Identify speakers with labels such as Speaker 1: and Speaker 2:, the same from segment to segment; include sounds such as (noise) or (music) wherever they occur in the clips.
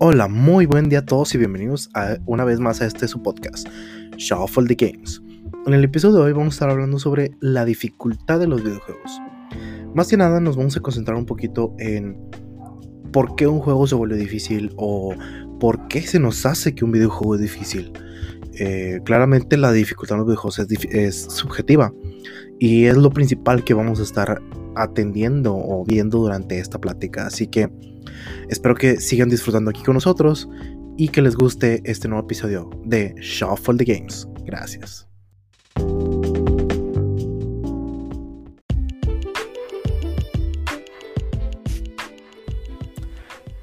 Speaker 1: Hola, muy buen día a todos y bienvenidos a, una vez más a este su podcast, Shuffle the Games. En el episodio de hoy vamos a estar hablando sobre la dificultad de los videojuegos. Más que nada nos vamos a concentrar un poquito en por qué un juego se vuelve difícil o por qué se nos hace que un videojuego es difícil. Eh, claramente la dificultad de los videojuegos es, es subjetiva y es lo principal que vamos a estar atendiendo o viendo durante esta plática. Así que espero que sigan disfrutando aquí con nosotros y que les guste este nuevo episodio de Shuffle the Games. Gracias.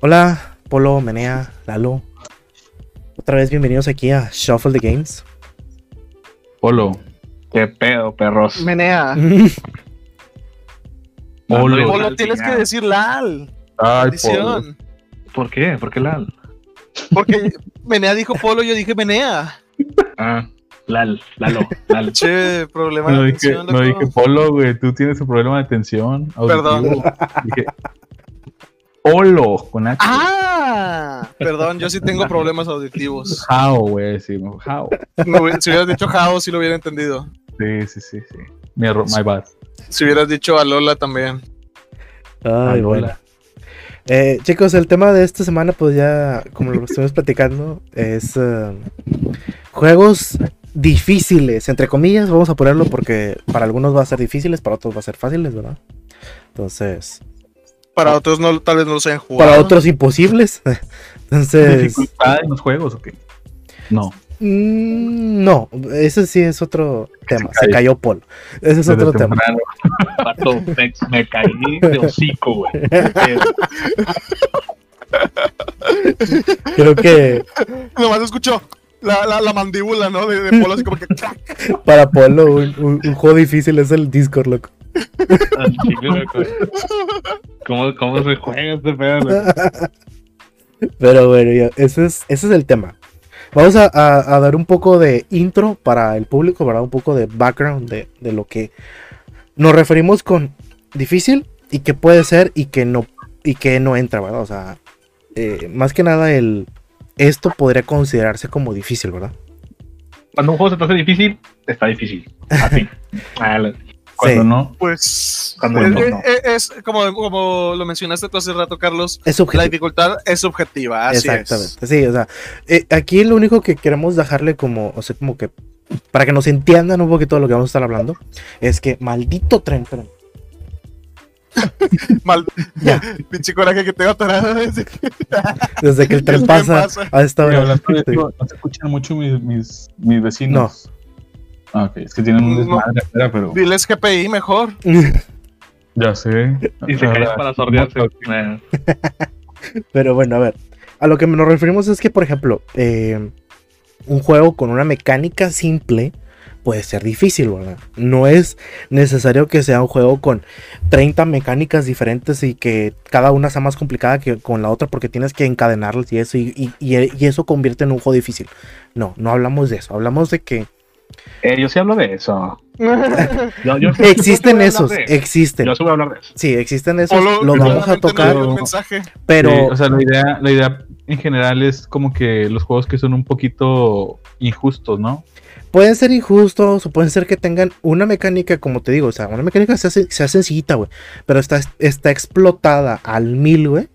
Speaker 1: Hola, Polo, Menea, Lalo. Otra vez bienvenidos aquí a Shuffle the Games.
Speaker 2: Polo, qué pedo, perros.
Speaker 3: Menea. (laughs)
Speaker 2: Polo,
Speaker 3: Polo, tienes que decir Lal.
Speaker 2: Ay. Polo. ¿Por qué? ¿Por qué Lal?
Speaker 3: Porque Menea dijo Polo, yo dije Menea.
Speaker 2: Ah, Lal, Lalo, Lal.
Speaker 3: Che, problema
Speaker 4: No
Speaker 3: de
Speaker 4: dije,
Speaker 3: atención.
Speaker 4: no
Speaker 3: loco.
Speaker 4: dije polo, güey. Tú tienes un problema de atención.
Speaker 3: Perdón.
Speaker 4: Dije polo con H.
Speaker 3: Ah, perdón, yo sí tengo problemas auditivos.
Speaker 4: How, güey. Sí, no, how.
Speaker 3: No si hubieras dicho Jao, sí lo hubiera entendido.
Speaker 4: Sí, sí, sí, sí. Mi error, my bad.
Speaker 3: Si hubieras dicho a Lola también.
Speaker 1: Ay, bueno. Eh, chicos, el tema de esta semana, pues ya, como lo estuvimos (laughs) platicando, es eh, juegos difíciles, entre comillas, vamos a ponerlo porque para algunos va a ser difíciles, para otros va a ser fáciles, ¿verdad? Entonces,
Speaker 3: Para otros no, tal vez no los hayan jugado.
Speaker 1: para otros imposibles. (laughs) Entonces,
Speaker 4: ¿Dificultad en los juegos o qué? No.
Speaker 1: Mm, no, ese sí es otro tema, se
Speaker 4: cayó.
Speaker 1: cayó Polo. Ese es otro tema.
Speaker 2: Pato, me, me caí de hocico, güey.
Speaker 1: Creo que
Speaker 3: Nomás escucho la, la, la mandíbula, ¿no? De, de Polo así como que
Speaker 1: para Polo un, un- un juego difícil es el Discord, loco.
Speaker 2: loco. ¿Cómo, ¿Cómo se juega este pedo?
Speaker 1: Pero bueno, ya, ese es, ese es el tema. Vamos a, a- a dar un poco de intro para el público, ¿verdad? Un poco de background de, de lo que nos referimos con difícil y que puede ser y que no, y que no entra, ¿verdad? O sea, eh, más que nada el, esto podría considerarse como difícil, ¿verdad?
Speaker 2: Cuando un juego se te hace difícil, está difícil. Así. (laughs)
Speaker 4: Cuando
Speaker 1: Sí.
Speaker 4: no,
Speaker 3: Pues
Speaker 2: Cuando
Speaker 3: es,
Speaker 2: no, no.
Speaker 3: es- es como, como lo mencionaste tú hace rato, Carlos.
Speaker 1: Es
Speaker 3: La dificultad es subjetiva, así
Speaker 1: Exactamente. Sí, o sea, eh, aquí lo único que queremos dejarle como, o sea, como que para que nos entiendan un poquito de lo que vamos a estar hablando, es que maldito tren,
Speaker 3: es. (laughs) Mal,
Speaker 1: Ya. (laughs)
Speaker 3: pinche coraje que tengo atorado. (laughs) desde que-
Speaker 1: Desde que el tren
Speaker 3: tren
Speaker 1: pasa,
Speaker 3: pasa.
Speaker 1: a esta
Speaker 4: Oye,
Speaker 1: hora.
Speaker 4: hablando de
Speaker 1: Sí.
Speaker 4: eso, no se escuchan mucho mis, mis, mis vecinos. Ah, ok. Es que tienen un
Speaker 3: No.
Speaker 4: desmadre afuera, pero
Speaker 3: Diles GPI mejor. (laughs)
Speaker 4: ya sé.
Speaker 2: Y se cae para sordearse. (laughs)
Speaker 1: Pero bueno, a ver. A lo que nos referimos es que, por ejemplo, eh, un juego con una mecánica simple puede ser difícil, ¿verdad? No es necesario que sea un juego con 30 mecánicas diferentes y que cada una sea más complicada que con la otra porque tienes que encadenarlas y eso, y, y- y- y eso convierte en un juego difícil. No, no hablamos de eso. Hablamos de que
Speaker 2: eh, yo sí hablo de eso. (laughs) Yo, yo- yo sí
Speaker 1: existen esos,
Speaker 2: de
Speaker 1: existen.
Speaker 2: Yo sí voy a hablar de eso.
Speaker 1: Sí, existen esos. Los vamos a tocar, pero...
Speaker 4: Sí, o sea, la idea, la idea en general es como que los juegos que son un poquito injustos, ¿no?
Speaker 1: Pueden ser injustos o pueden ser que tengan una mecánica, como te digo, o sea, una mecánica se hace, se hace sencillita, güey. Pero está, está explotada al mil, güey,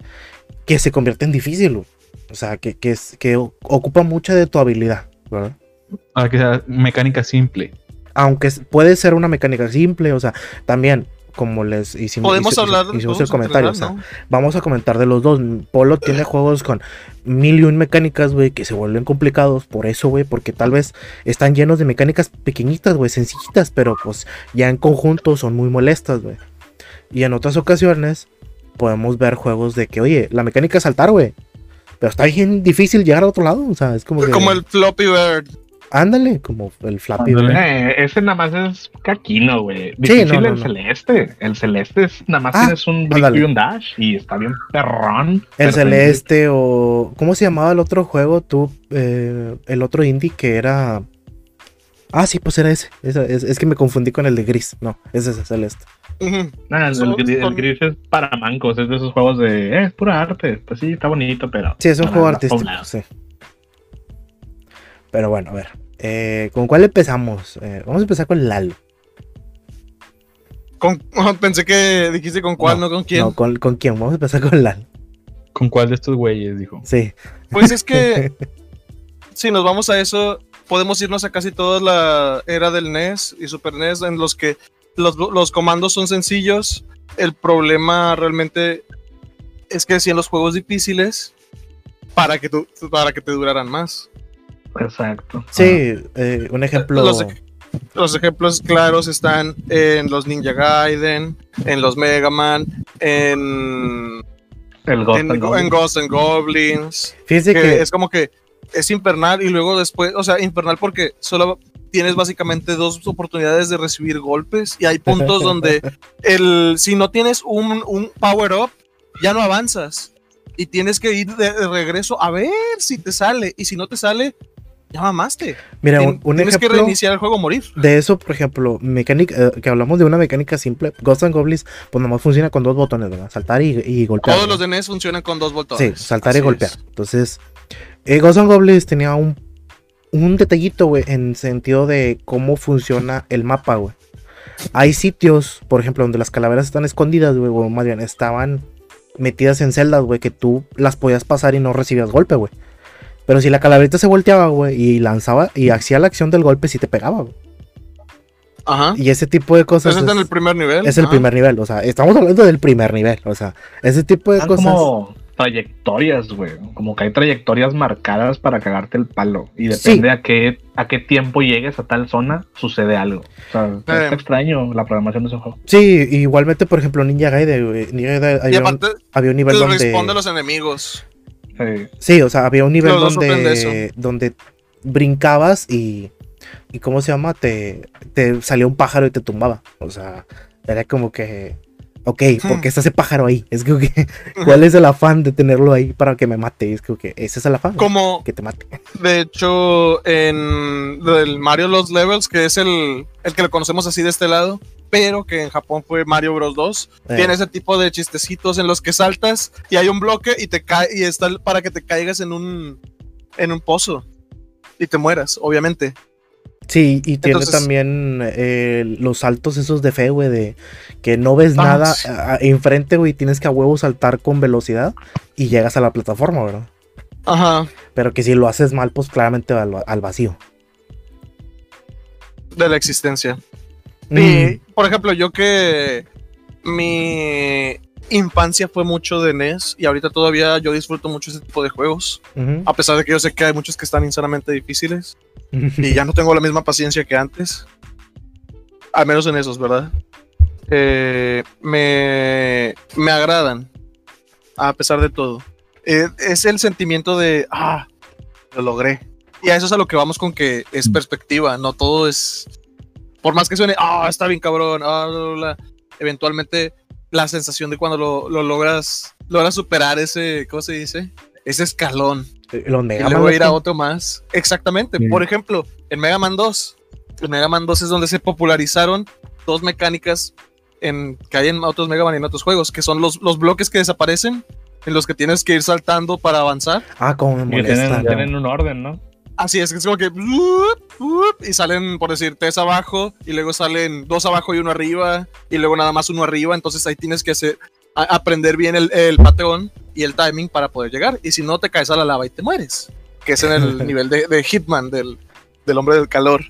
Speaker 1: que se convierte en difícil, güey. O sea, que, que, es, que ocupa mucha de tu habilidad, ¿verdad?
Speaker 4: A que sea mecánica simple.
Speaker 1: Aunque puede ser una mecánica simple, o sea, también, como les hicimos,
Speaker 3: Podemos
Speaker 1: hici-
Speaker 3: hablar de
Speaker 1: hicimos el comentario,
Speaker 3: en
Speaker 1: o sea,
Speaker 3: general, ¿no?
Speaker 1: vamos a comentar de los dos. Polo tiene juegos con mil y un mecánicas, güey, que se vuelven complicados por eso, güey, porque tal vez están llenos de mecánicas pequeñitas, güey, sencillitas, pero pues ya en conjunto son muy molestas, güey. Y en otras ocasiones podemos ver juegos de que, oye, la mecánica es saltar, güey. Pero está bien difícil llegar al otro lado, o sea, es como que...
Speaker 3: Como el Floppy Bird.
Speaker 1: Ándale, como el Flappy.
Speaker 2: Eh, ese nada más es caquino, güey.
Speaker 1: Sí, no, no,
Speaker 2: el
Speaker 1: no.
Speaker 2: celeste. El celeste es nada más
Speaker 1: Ah,
Speaker 2: tienes un
Speaker 1: ándale.
Speaker 2: y un dash y está bien perrón.
Speaker 1: El Celeste o... ¿Cómo se llamaba el otro juego? Tú, eh, el otro indie que era... Ah, sí, pues era ese. Es, es que me confundí con el de Gris. No, ese es el Celeste.
Speaker 2: Nah, el, gris, el
Speaker 3: son-
Speaker 2: gris es para mancos, es de esos juegos de. Eh, es pura arte. Pues sí, está bonito, pero.
Speaker 1: Sí, es un juego artístico, sí. Pero bueno, a ver. eh, ¿Con cuál empezamos? Eh, vamos a empezar con Lalo.
Speaker 3: Con- (laughs) pensé que dijiste con cuál, no, con quién.
Speaker 1: No, ¿con, ¿con quién? Vamos a empezar con Lalo.
Speaker 4: ¿Con cuál de estos güeyes? Dijo.
Speaker 1: Sí.
Speaker 3: Pues es que (laughs) si nos vamos a eso, podemos irnos a casi toda la era del NES y Super NES en los que los, los comandos son sencillos. El problema realmente es que hacían los juegos difíciles para que, tu- para que te duraran más.
Speaker 2: Exacto.
Speaker 1: Sí, eh, un ejemplo.
Speaker 3: Los, los ejemplos claros están en los Ninja Gaiden, en los Mega Man, en,
Speaker 2: El Ghost
Speaker 3: en,
Speaker 2: and
Speaker 3: en
Speaker 2: Goblins.
Speaker 3: Ghosts and Goblins.
Speaker 1: Fíjense
Speaker 3: que
Speaker 1: que.
Speaker 3: es como que es infernal y luego después, o sea, infernal porque solo tienes básicamente dos oportunidades de recibir golpes y hay puntos donde (laughs) el si no tienes un, un power up ya no avanzas y tienes que ir de, de regreso a ver si te sale y si no te sale ya mamaste.
Speaker 1: Mira, un, un
Speaker 3: tienes que reiniciar el juego o morir.
Speaker 1: de eso, por ejemplo, mecánica, eh, que hablamos de una mecánica simple. Ghost and Goblins, pues nomás funciona con dos botones, ¿verdad? Saltar y, y golpear.
Speaker 3: Todos los de NES funcionan con dos
Speaker 1: Sí,
Speaker 3: botones.
Speaker 1: saltar y golpear.
Speaker 3: es.
Speaker 1: Entonces, eh, Ghost and Goblins tenía un, un detallito, güey, en sentido de cómo funciona el mapa, güey. Hay sitios, por ejemplo, donde las calaveras están escondidas, güey, o más bien estaban metidas en celdas, güey, que tú las podías pasar y no recibías golpe, güey. Pero si la calaverita se volteaba, güey, y lanzaba y hacía la acción del golpe, sí te pegaba, güey.
Speaker 3: Ajá.
Speaker 1: Y ese tipo de cosas
Speaker 3: Eso está en
Speaker 1: es,
Speaker 3: el primer nivel.
Speaker 1: es el primer nivel, o sea, estamos hablando del primer nivel, o sea, ese tipo de
Speaker 2: Están
Speaker 1: cosas.
Speaker 2: como trayectorias, güey. Como que hay trayectorias marcadas para cagarte el palo. Y
Speaker 1: Sí.
Speaker 2: depende a qué a qué tiempo llegues a tal zona, sucede algo. O sea, está extraño la programación de ese juego.
Speaker 1: Sí, igualmente, por ejemplo, Ninja Gaiden, güey. Ninja Gaiden
Speaker 3: Y
Speaker 1: un,
Speaker 3: aparte,
Speaker 1: había un nivel
Speaker 3: te
Speaker 1: donde.
Speaker 3: responde a los enemigos.
Speaker 2: Sí.
Speaker 1: Sí, o sea, había un nivel donde,
Speaker 3: de
Speaker 1: donde brincabas y, y ¿cómo se llama? Te, te salía un pájaro y te tumbaba. O sea, era como que, ok, ¿por qué está ese pájaro ahí? Es que, (laughs) ¿cuál es el afán de tenerlo ahí para que me mate? Es que, ese es el afán,
Speaker 3: Como,
Speaker 1: que te mate.
Speaker 3: De hecho, en el Mario Los Levels, que es el, el que lo conocemos así de este lado, pero que en Japón fue Mario Bros 2,
Speaker 1: Eh,
Speaker 3: tiene ese tipo de chistecitos en los que saltas y hay un bloque y te cae y está para que te caigas en un en un pozo y te mueras, obviamente.
Speaker 1: Sí, y tiene
Speaker 3: Entonces-
Speaker 1: también eh, los saltos esos de fe, güey, de que no ves
Speaker 3: Ah,
Speaker 1: nada
Speaker 3: sí.
Speaker 1: a- a- enfrente, güey, tienes que a huevo saltar con velocidad y llegas a la plataforma, ¿verdad?
Speaker 3: Ajá.
Speaker 1: Pero que si lo haces mal, pues claramente al, al vacío.
Speaker 3: De la existencia.
Speaker 1: Mm,
Speaker 3: Y, por ejemplo, yo que mi infancia fue mucho de NES y ahorita todavía yo disfruto mucho ese tipo de juegos, a pesar de que yo sé que hay muchos que están insanamente difíciles. y ya no tengo la misma paciencia que antes. Al menos en esos, ¿verdad? Eh, me, me agradan, a pesar de todo. Eh, es el sentimiento de, ah, lo logré. Y a eso es a lo que vamos con que es perspectiva, no todo es... Por más que suene, ah, está bien cabrón, ah, bla, bla, bla", eventualmente la sensación de cuando lo, lo logras, logras superar ese, ¿cómo se dice? Ese escalón
Speaker 1: Los
Speaker 3: y
Speaker 1: Mega Man
Speaker 3: luego
Speaker 1: los
Speaker 3: ir a otro más. Exactamente.
Speaker 4: Sí.
Speaker 3: Por ejemplo, en Mega Man 2. En Mega Man 2 es donde se popularizaron dos mecánicas en, que hay en otros Mega Man y en otros juegos, que son los, los bloques que desaparecen, en los que tienes que ir saltando para avanzar.
Speaker 1: Ah, como me
Speaker 2: Y tienen,
Speaker 1: molesta.
Speaker 2: tienen un orden, ¿no?
Speaker 3: Así es, que es como que... Y salen, por decir, tres abajo, y luego salen dos abajo y uno arriba, y luego nada más uno arriba. Entonces ahí tienes que hacer, a- aprender bien el, el patrón y el timing para poder llegar. Y si no, te caes a la lava y te mueres. Que es en el (laughs) nivel de, de Hitman, del, del hombre del calor.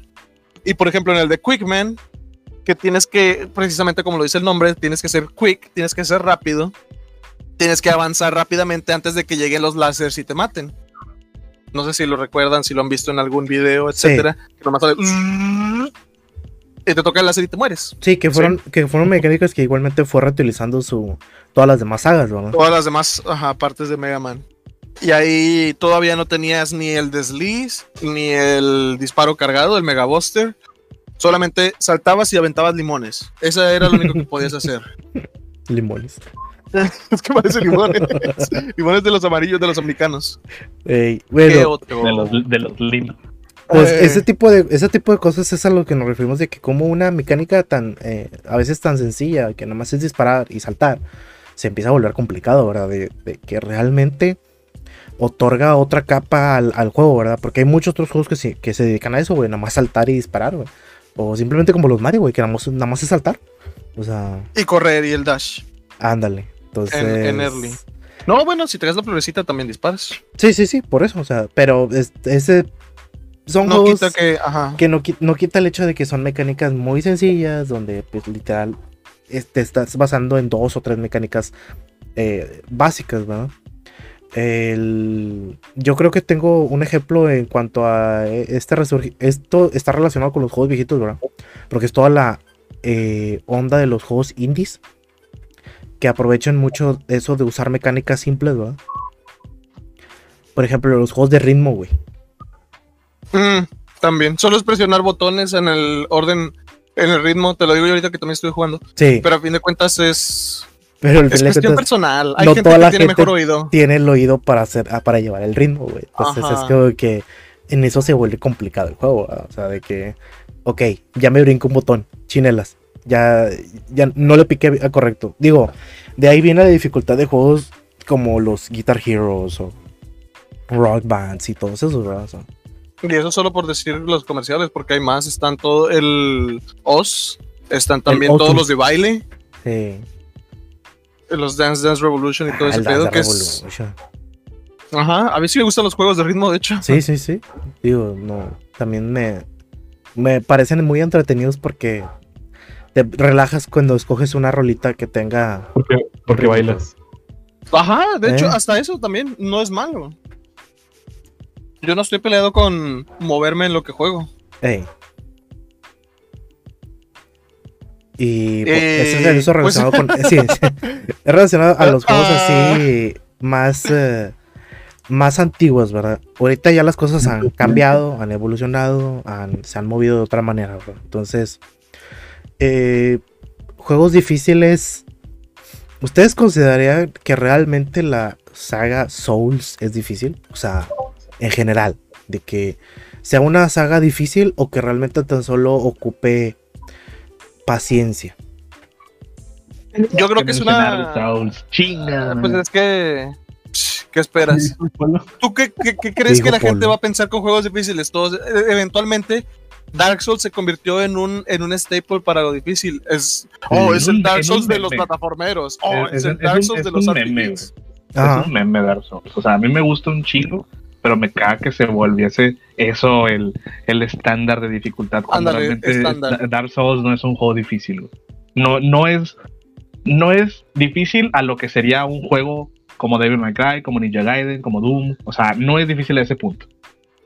Speaker 3: Y por ejemplo, en el de Quickman, que tienes que, precisamente como lo dice el nombre, tienes que ser quick, tienes que ser rápido, tienes que avanzar rápidamente antes de que lleguen los láseres y te maten. No sé si lo recuerdan, si lo han visto en algún video,
Speaker 1: Sí.
Speaker 3: etcétera. Que nomás sale, y te toca el láser y te mueres.
Speaker 1: Sí, que fueron, que fueron mecánicas que igualmente fue reutilizando su, todas las demás sagas, ¿no?
Speaker 3: Todas las demás ajá, partes de Mega Man. Y ahí todavía no tenías ni el desliz, ni el disparo cargado, el Mega Buster. Solamente saltabas y aventabas limones. Eso era lo único que podías hacer. (laughs)
Speaker 1: Limones. (laughs)
Speaker 3: es que parece limones. limones de los amarillos de los americanos.
Speaker 1: Ey,
Speaker 3: ¿Qué
Speaker 1: bueno,
Speaker 3: otro?
Speaker 2: De los, de los.
Speaker 1: Pues
Speaker 3: Eh.
Speaker 1: ese tipo de ese tipo de cosas es a lo que nos referimos de que como una mecánica tan eh, a veces tan sencilla que nada más es disparar y saltar se empieza a volver complicado, ¿verdad? De, de que realmente otorga otra capa al, al juego, ¿verdad? Porque hay muchos otros juegos que se, que se dedican a eso, güey, nada más saltar y disparar, güey. O simplemente como los Mario, güey, que nada más, nada más es saltar. O sea,
Speaker 3: Y correr y el dash.
Speaker 1: ándale. Entonces,
Speaker 3: En- en early. No, bueno, si traes la florecita también disparas.
Speaker 1: Sí, sí, sí, por eso, o sea, pero es- ese son
Speaker 3: No
Speaker 1: juegos
Speaker 3: quita que, ajá.
Speaker 1: que no, qui- no quita el hecho de que son mecánicas muy sencillas, donde pues literal es- te estás basando en dos o tres mecánicas eh, básicas, ¿verdad? El- yo creo que tengo un ejemplo en cuanto a eh, este resurgi- Esto está relacionado con los juegos viejitos, ¿verdad? Porque es toda la eh, onda de los juegos indies que aprovechan mucho eso de usar mecánicas simples, ¿verdad? Por ejemplo, los juegos de ritmo, güey.
Speaker 3: Mm, también. Solo es presionar botones en el orden, en el ritmo. Te lo digo yo ahorita que también estoy jugando.
Speaker 1: Sí,
Speaker 3: Pero a fin de cuentas es,
Speaker 1: pero el
Speaker 3: es cuestión
Speaker 1: cuentas-
Speaker 3: personal. Hay
Speaker 1: no
Speaker 3: gente
Speaker 1: toda
Speaker 3: que
Speaker 1: la
Speaker 3: tiene
Speaker 1: gente
Speaker 3: mejor oído.
Speaker 1: tiene el oído para hacer ah, para llevar el ritmo, güey. Entonces
Speaker 3: Ajá.
Speaker 1: es como que en eso se vuelve complicado el juego, ¿verdad? o sea, de que ok, ya me brinco un botón, chinelas. Ya ya no le piqué a correcto. Digo, de ahí viene la dificultad de juegos como los Guitar Heroes o Rock Bands y todos esos, ¿verdad?
Speaker 3: Y eso solo por decir los comerciales, porque hay más. Están todo el Oz, están también todos los de baile,
Speaker 1: sí.
Speaker 3: los Dance Dance Revolution y todo
Speaker 1: Ah,
Speaker 3: ese
Speaker 1: el
Speaker 3: pedo
Speaker 1: Dance
Speaker 3: que es. Ajá, a mí sí me gustan los juegos de ritmo, de hecho.
Speaker 1: Sí, sí, sí. Digo, no. También me, me parecen muy entretenidos porque te relajas cuando escoges una rolita que tenga.
Speaker 4: Porque, porque bailas.
Speaker 3: Ajá, de hecho,
Speaker 1: Eh.
Speaker 3: hasta eso también no es malo. Yo no estoy peleado con moverme en lo que juego.
Speaker 1: Ey. Y pues,
Speaker 3: Eh,
Speaker 1: eso es eso
Speaker 3: pues-
Speaker 1: relacionado con. (laughs) sí, sí. Es relacionado a los juegos
Speaker 3: Ah.
Speaker 1: así más. eh, más antiguos, ¿verdad? Ahorita ya las cosas han cambiado, han evolucionado, han- se han movido de otra manera, ¿verdad? Entonces, eh, juegos difíciles. ¿Ustedes considerarían que realmente la saga Souls es difícil? O sea, en general, de que sea una saga difícil o que realmente tan solo ocupe paciencia.
Speaker 3: Yo creo que es una.
Speaker 2: Souls. Chinga.
Speaker 3: Pues es que. ¿Qué esperas? (laughs) ¿Tú qué, qué- qué crees que la gente va a pensar con juegos difíciles? Todos, eh, eventualmente, Dark Souls se convirtió en un, en un staple para lo difícil. Es, oh, es el Dark Souls de los plataformeros. Oh,
Speaker 2: Es-
Speaker 3: el Dark Souls de los RPGs.
Speaker 1: Ajá.
Speaker 2: Es un meme Dark Souls. O sea, a mí me gusta un chingo, pero me caga que se volviese eso el, el estándar de dificultad. Cuando realmente
Speaker 3: estándar.
Speaker 2: Dark Souls no es un juego difícil. No, no es. No es difícil a lo que sería un juego como Devil May Cry, como Ninja Gaiden, como Doom. O sea, no es difícil a ese punto.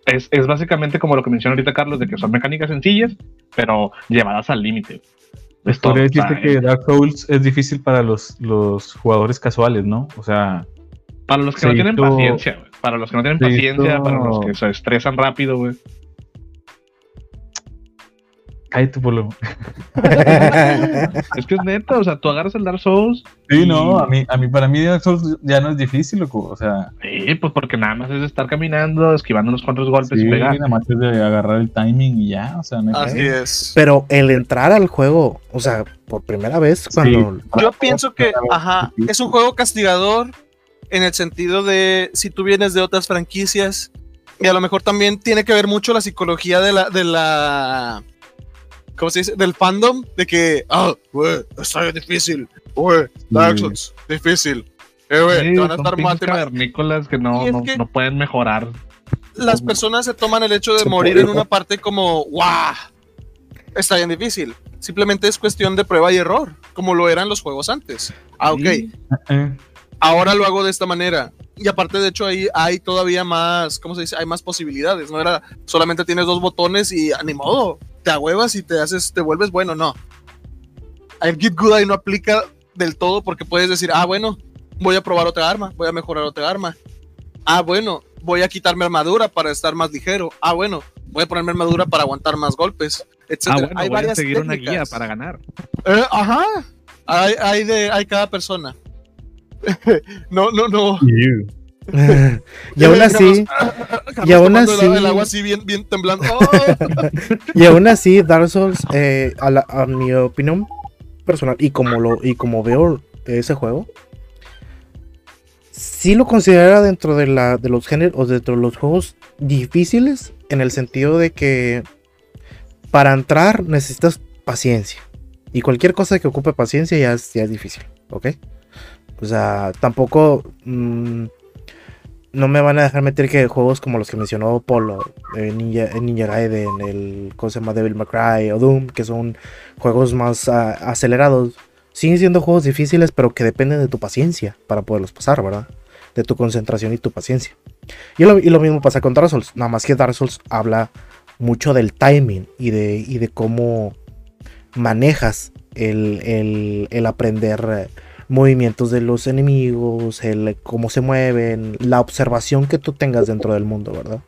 Speaker 2: Es, es básicamente como lo que menciona ahorita Carlos, de que son mecánicas sencillas, pero llevadas al límite. Es.
Speaker 4: Podría decirte que Dark Souls es difícil para los, los jugadores casuales, ¿no? O sea,
Speaker 2: Para los que
Speaker 4: Se
Speaker 2: no tienen
Speaker 4: hizo-
Speaker 2: paciencia. Para los que no tienen paciencia,
Speaker 4: hizo-
Speaker 2: para los que se estresan rápido, güey.
Speaker 4: Cállate por lo. (laughs)
Speaker 2: Es que es neta, o sea, tú agarras el Dark Souls.
Speaker 4: Sí, no, a mí, a mí, para mí Dark Souls ya no es difícil, loco. O sea,
Speaker 2: Sí, pues porque nada más es estar caminando, esquivando unos cuantos golpes
Speaker 4: sí,
Speaker 2: y pegar.
Speaker 4: nada más es de agarrar el timing y ya, o sea, no
Speaker 3: Así es.
Speaker 1: Pero el entrar al juego, o sea, por primera vez, cuando.
Speaker 3: Yo pienso que, ajá, es un juego castigador en el sentido de si tú vienes de otras franquicias y a lo mejor también tiene que ver mucho la psicología de la, de la, ¿cómo se dice? Del fandom, de que, ah, güey, está bien difícil, güey, Dark
Speaker 4: Sí.
Speaker 3: Souls, difícil, eh, güey,
Speaker 2: Sí,
Speaker 3: te van a estar mate-
Speaker 2: cavernícolas que no, no,
Speaker 3: que-
Speaker 2: no pueden mejorar.
Speaker 3: Las personas se toman el hecho de
Speaker 4: Se
Speaker 3: morir
Speaker 4: puede,
Speaker 3: en una parte como, guau, está bien difícil. Simplemente es cuestión de prueba y error, como lo eran los juegos antes. Ah, ok.
Speaker 2: Sí.
Speaker 4: Eh,
Speaker 3: ahora lo hago de esta manera. Y aparte, de hecho, ahí hay todavía más, ¿cómo se dice? Hay más posibilidades. No era solamente tienes dos botones y ah, ni modo, te ahuevas y te haces, te vuelves bueno. No. El Get Good ahí no aplica del todo porque puedes decir, ah, bueno, voy a probar otra arma, voy a mejorar otra arma. Ah, bueno, voy a quitarme armadura para estar más ligero. Ah, bueno, voy a ponerme armadura para aguantar más golpes, etc.
Speaker 2: Ah, bueno,
Speaker 3: hay
Speaker 2: voy a
Speaker 3: varias
Speaker 2: seguir una
Speaker 3: técnicas.
Speaker 2: guía para ganar.
Speaker 3: Eh, ajá. Hay, hay de, hay cada persona. (laughs) no, no, no. (laughs)
Speaker 1: y aún así, y aún así,
Speaker 3: El, el agua así bien, bien temblando. (laughs)
Speaker 1: Y aún así, Dark Souls, eh, a, la- a mi opinión personal, y como lo, y como veo ese juego, sí lo considera dentro de la, de los géneros, o dentro de los juegos difíciles, en el sentido de que para entrar necesitas paciencia. Y cualquier cosa que ocupe paciencia ya es, ya es difícil, ¿ok? O sea, tampoco... mm, no me van a dejar meter que juegos como los que mencionó Polo, eh, Ninja, eh, Ninja Gaiden, el ¿cómo se llama? Devil May Cry o Doom, que son juegos más ah, acelerados, siguen siendo juegos difíciles, pero que dependen de tu paciencia para poderlos pasar, ¿verdad? De tu concentración y tu paciencia. Y lo, y lo mismo pasa con Dark Souls, nada más que Dark Souls habla mucho del timing y de, y de cómo manejas el, el- el aprender eh, movimientos de los enemigos, el cómo se mueven, la observación que tú tengas dentro del mundo, ¿verdad?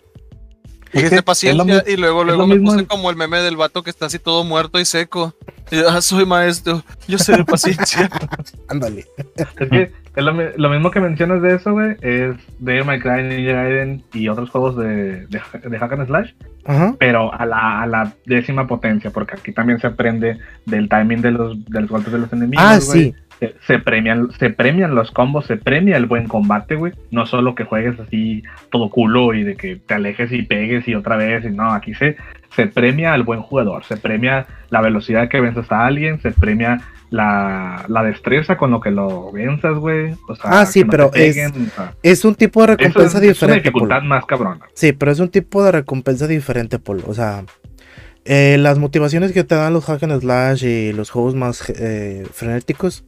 Speaker 3: Dijiste paciencia y luego, luego me puse
Speaker 2: en-
Speaker 3: como el meme del vato que está así todo muerto y seco. Y ah, soy maestro, yo sé de paciencia. (laughs)
Speaker 1: Ándale.
Speaker 2: Es que es lo, lo mismo que mencionas de eso, güey, es Devil May Cry, Ninja Gaiden y otros juegos de, de, de Hack and Slash,
Speaker 1: Ajá.
Speaker 2: pero a la, a la décima potencia, porque aquí también se aprende del timing de los, de los golpes de los enemigos,
Speaker 1: Ah,
Speaker 2: güey.
Speaker 1: sí.
Speaker 2: Se, se premian, se premian los combos, se premia el buen combate, güey. No solo que juegues así todo culo y de que te alejes y pegues y otra vez. Y no, aquí se, se premia al buen jugador, se premia la velocidad que venzas a alguien, se premia la, la destreza con lo que lo venzas, güey. O sea,
Speaker 1: Ah, sí,
Speaker 2: no
Speaker 1: pero es-
Speaker 2: peguen, o sea,
Speaker 1: Es un tipo de
Speaker 2: es,
Speaker 1: recompensa
Speaker 2: es una
Speaker 1: diferente.
Speaker 2: dificultad
Speaker 1: Polo.
Speaker 2: más cabrona.
Speaker 1: Sí, pero es un tipo de recompensa diferente, Polo. O sea, eh, las motivaciones que te dan los hack and slash y los juegos más eh, frenéticos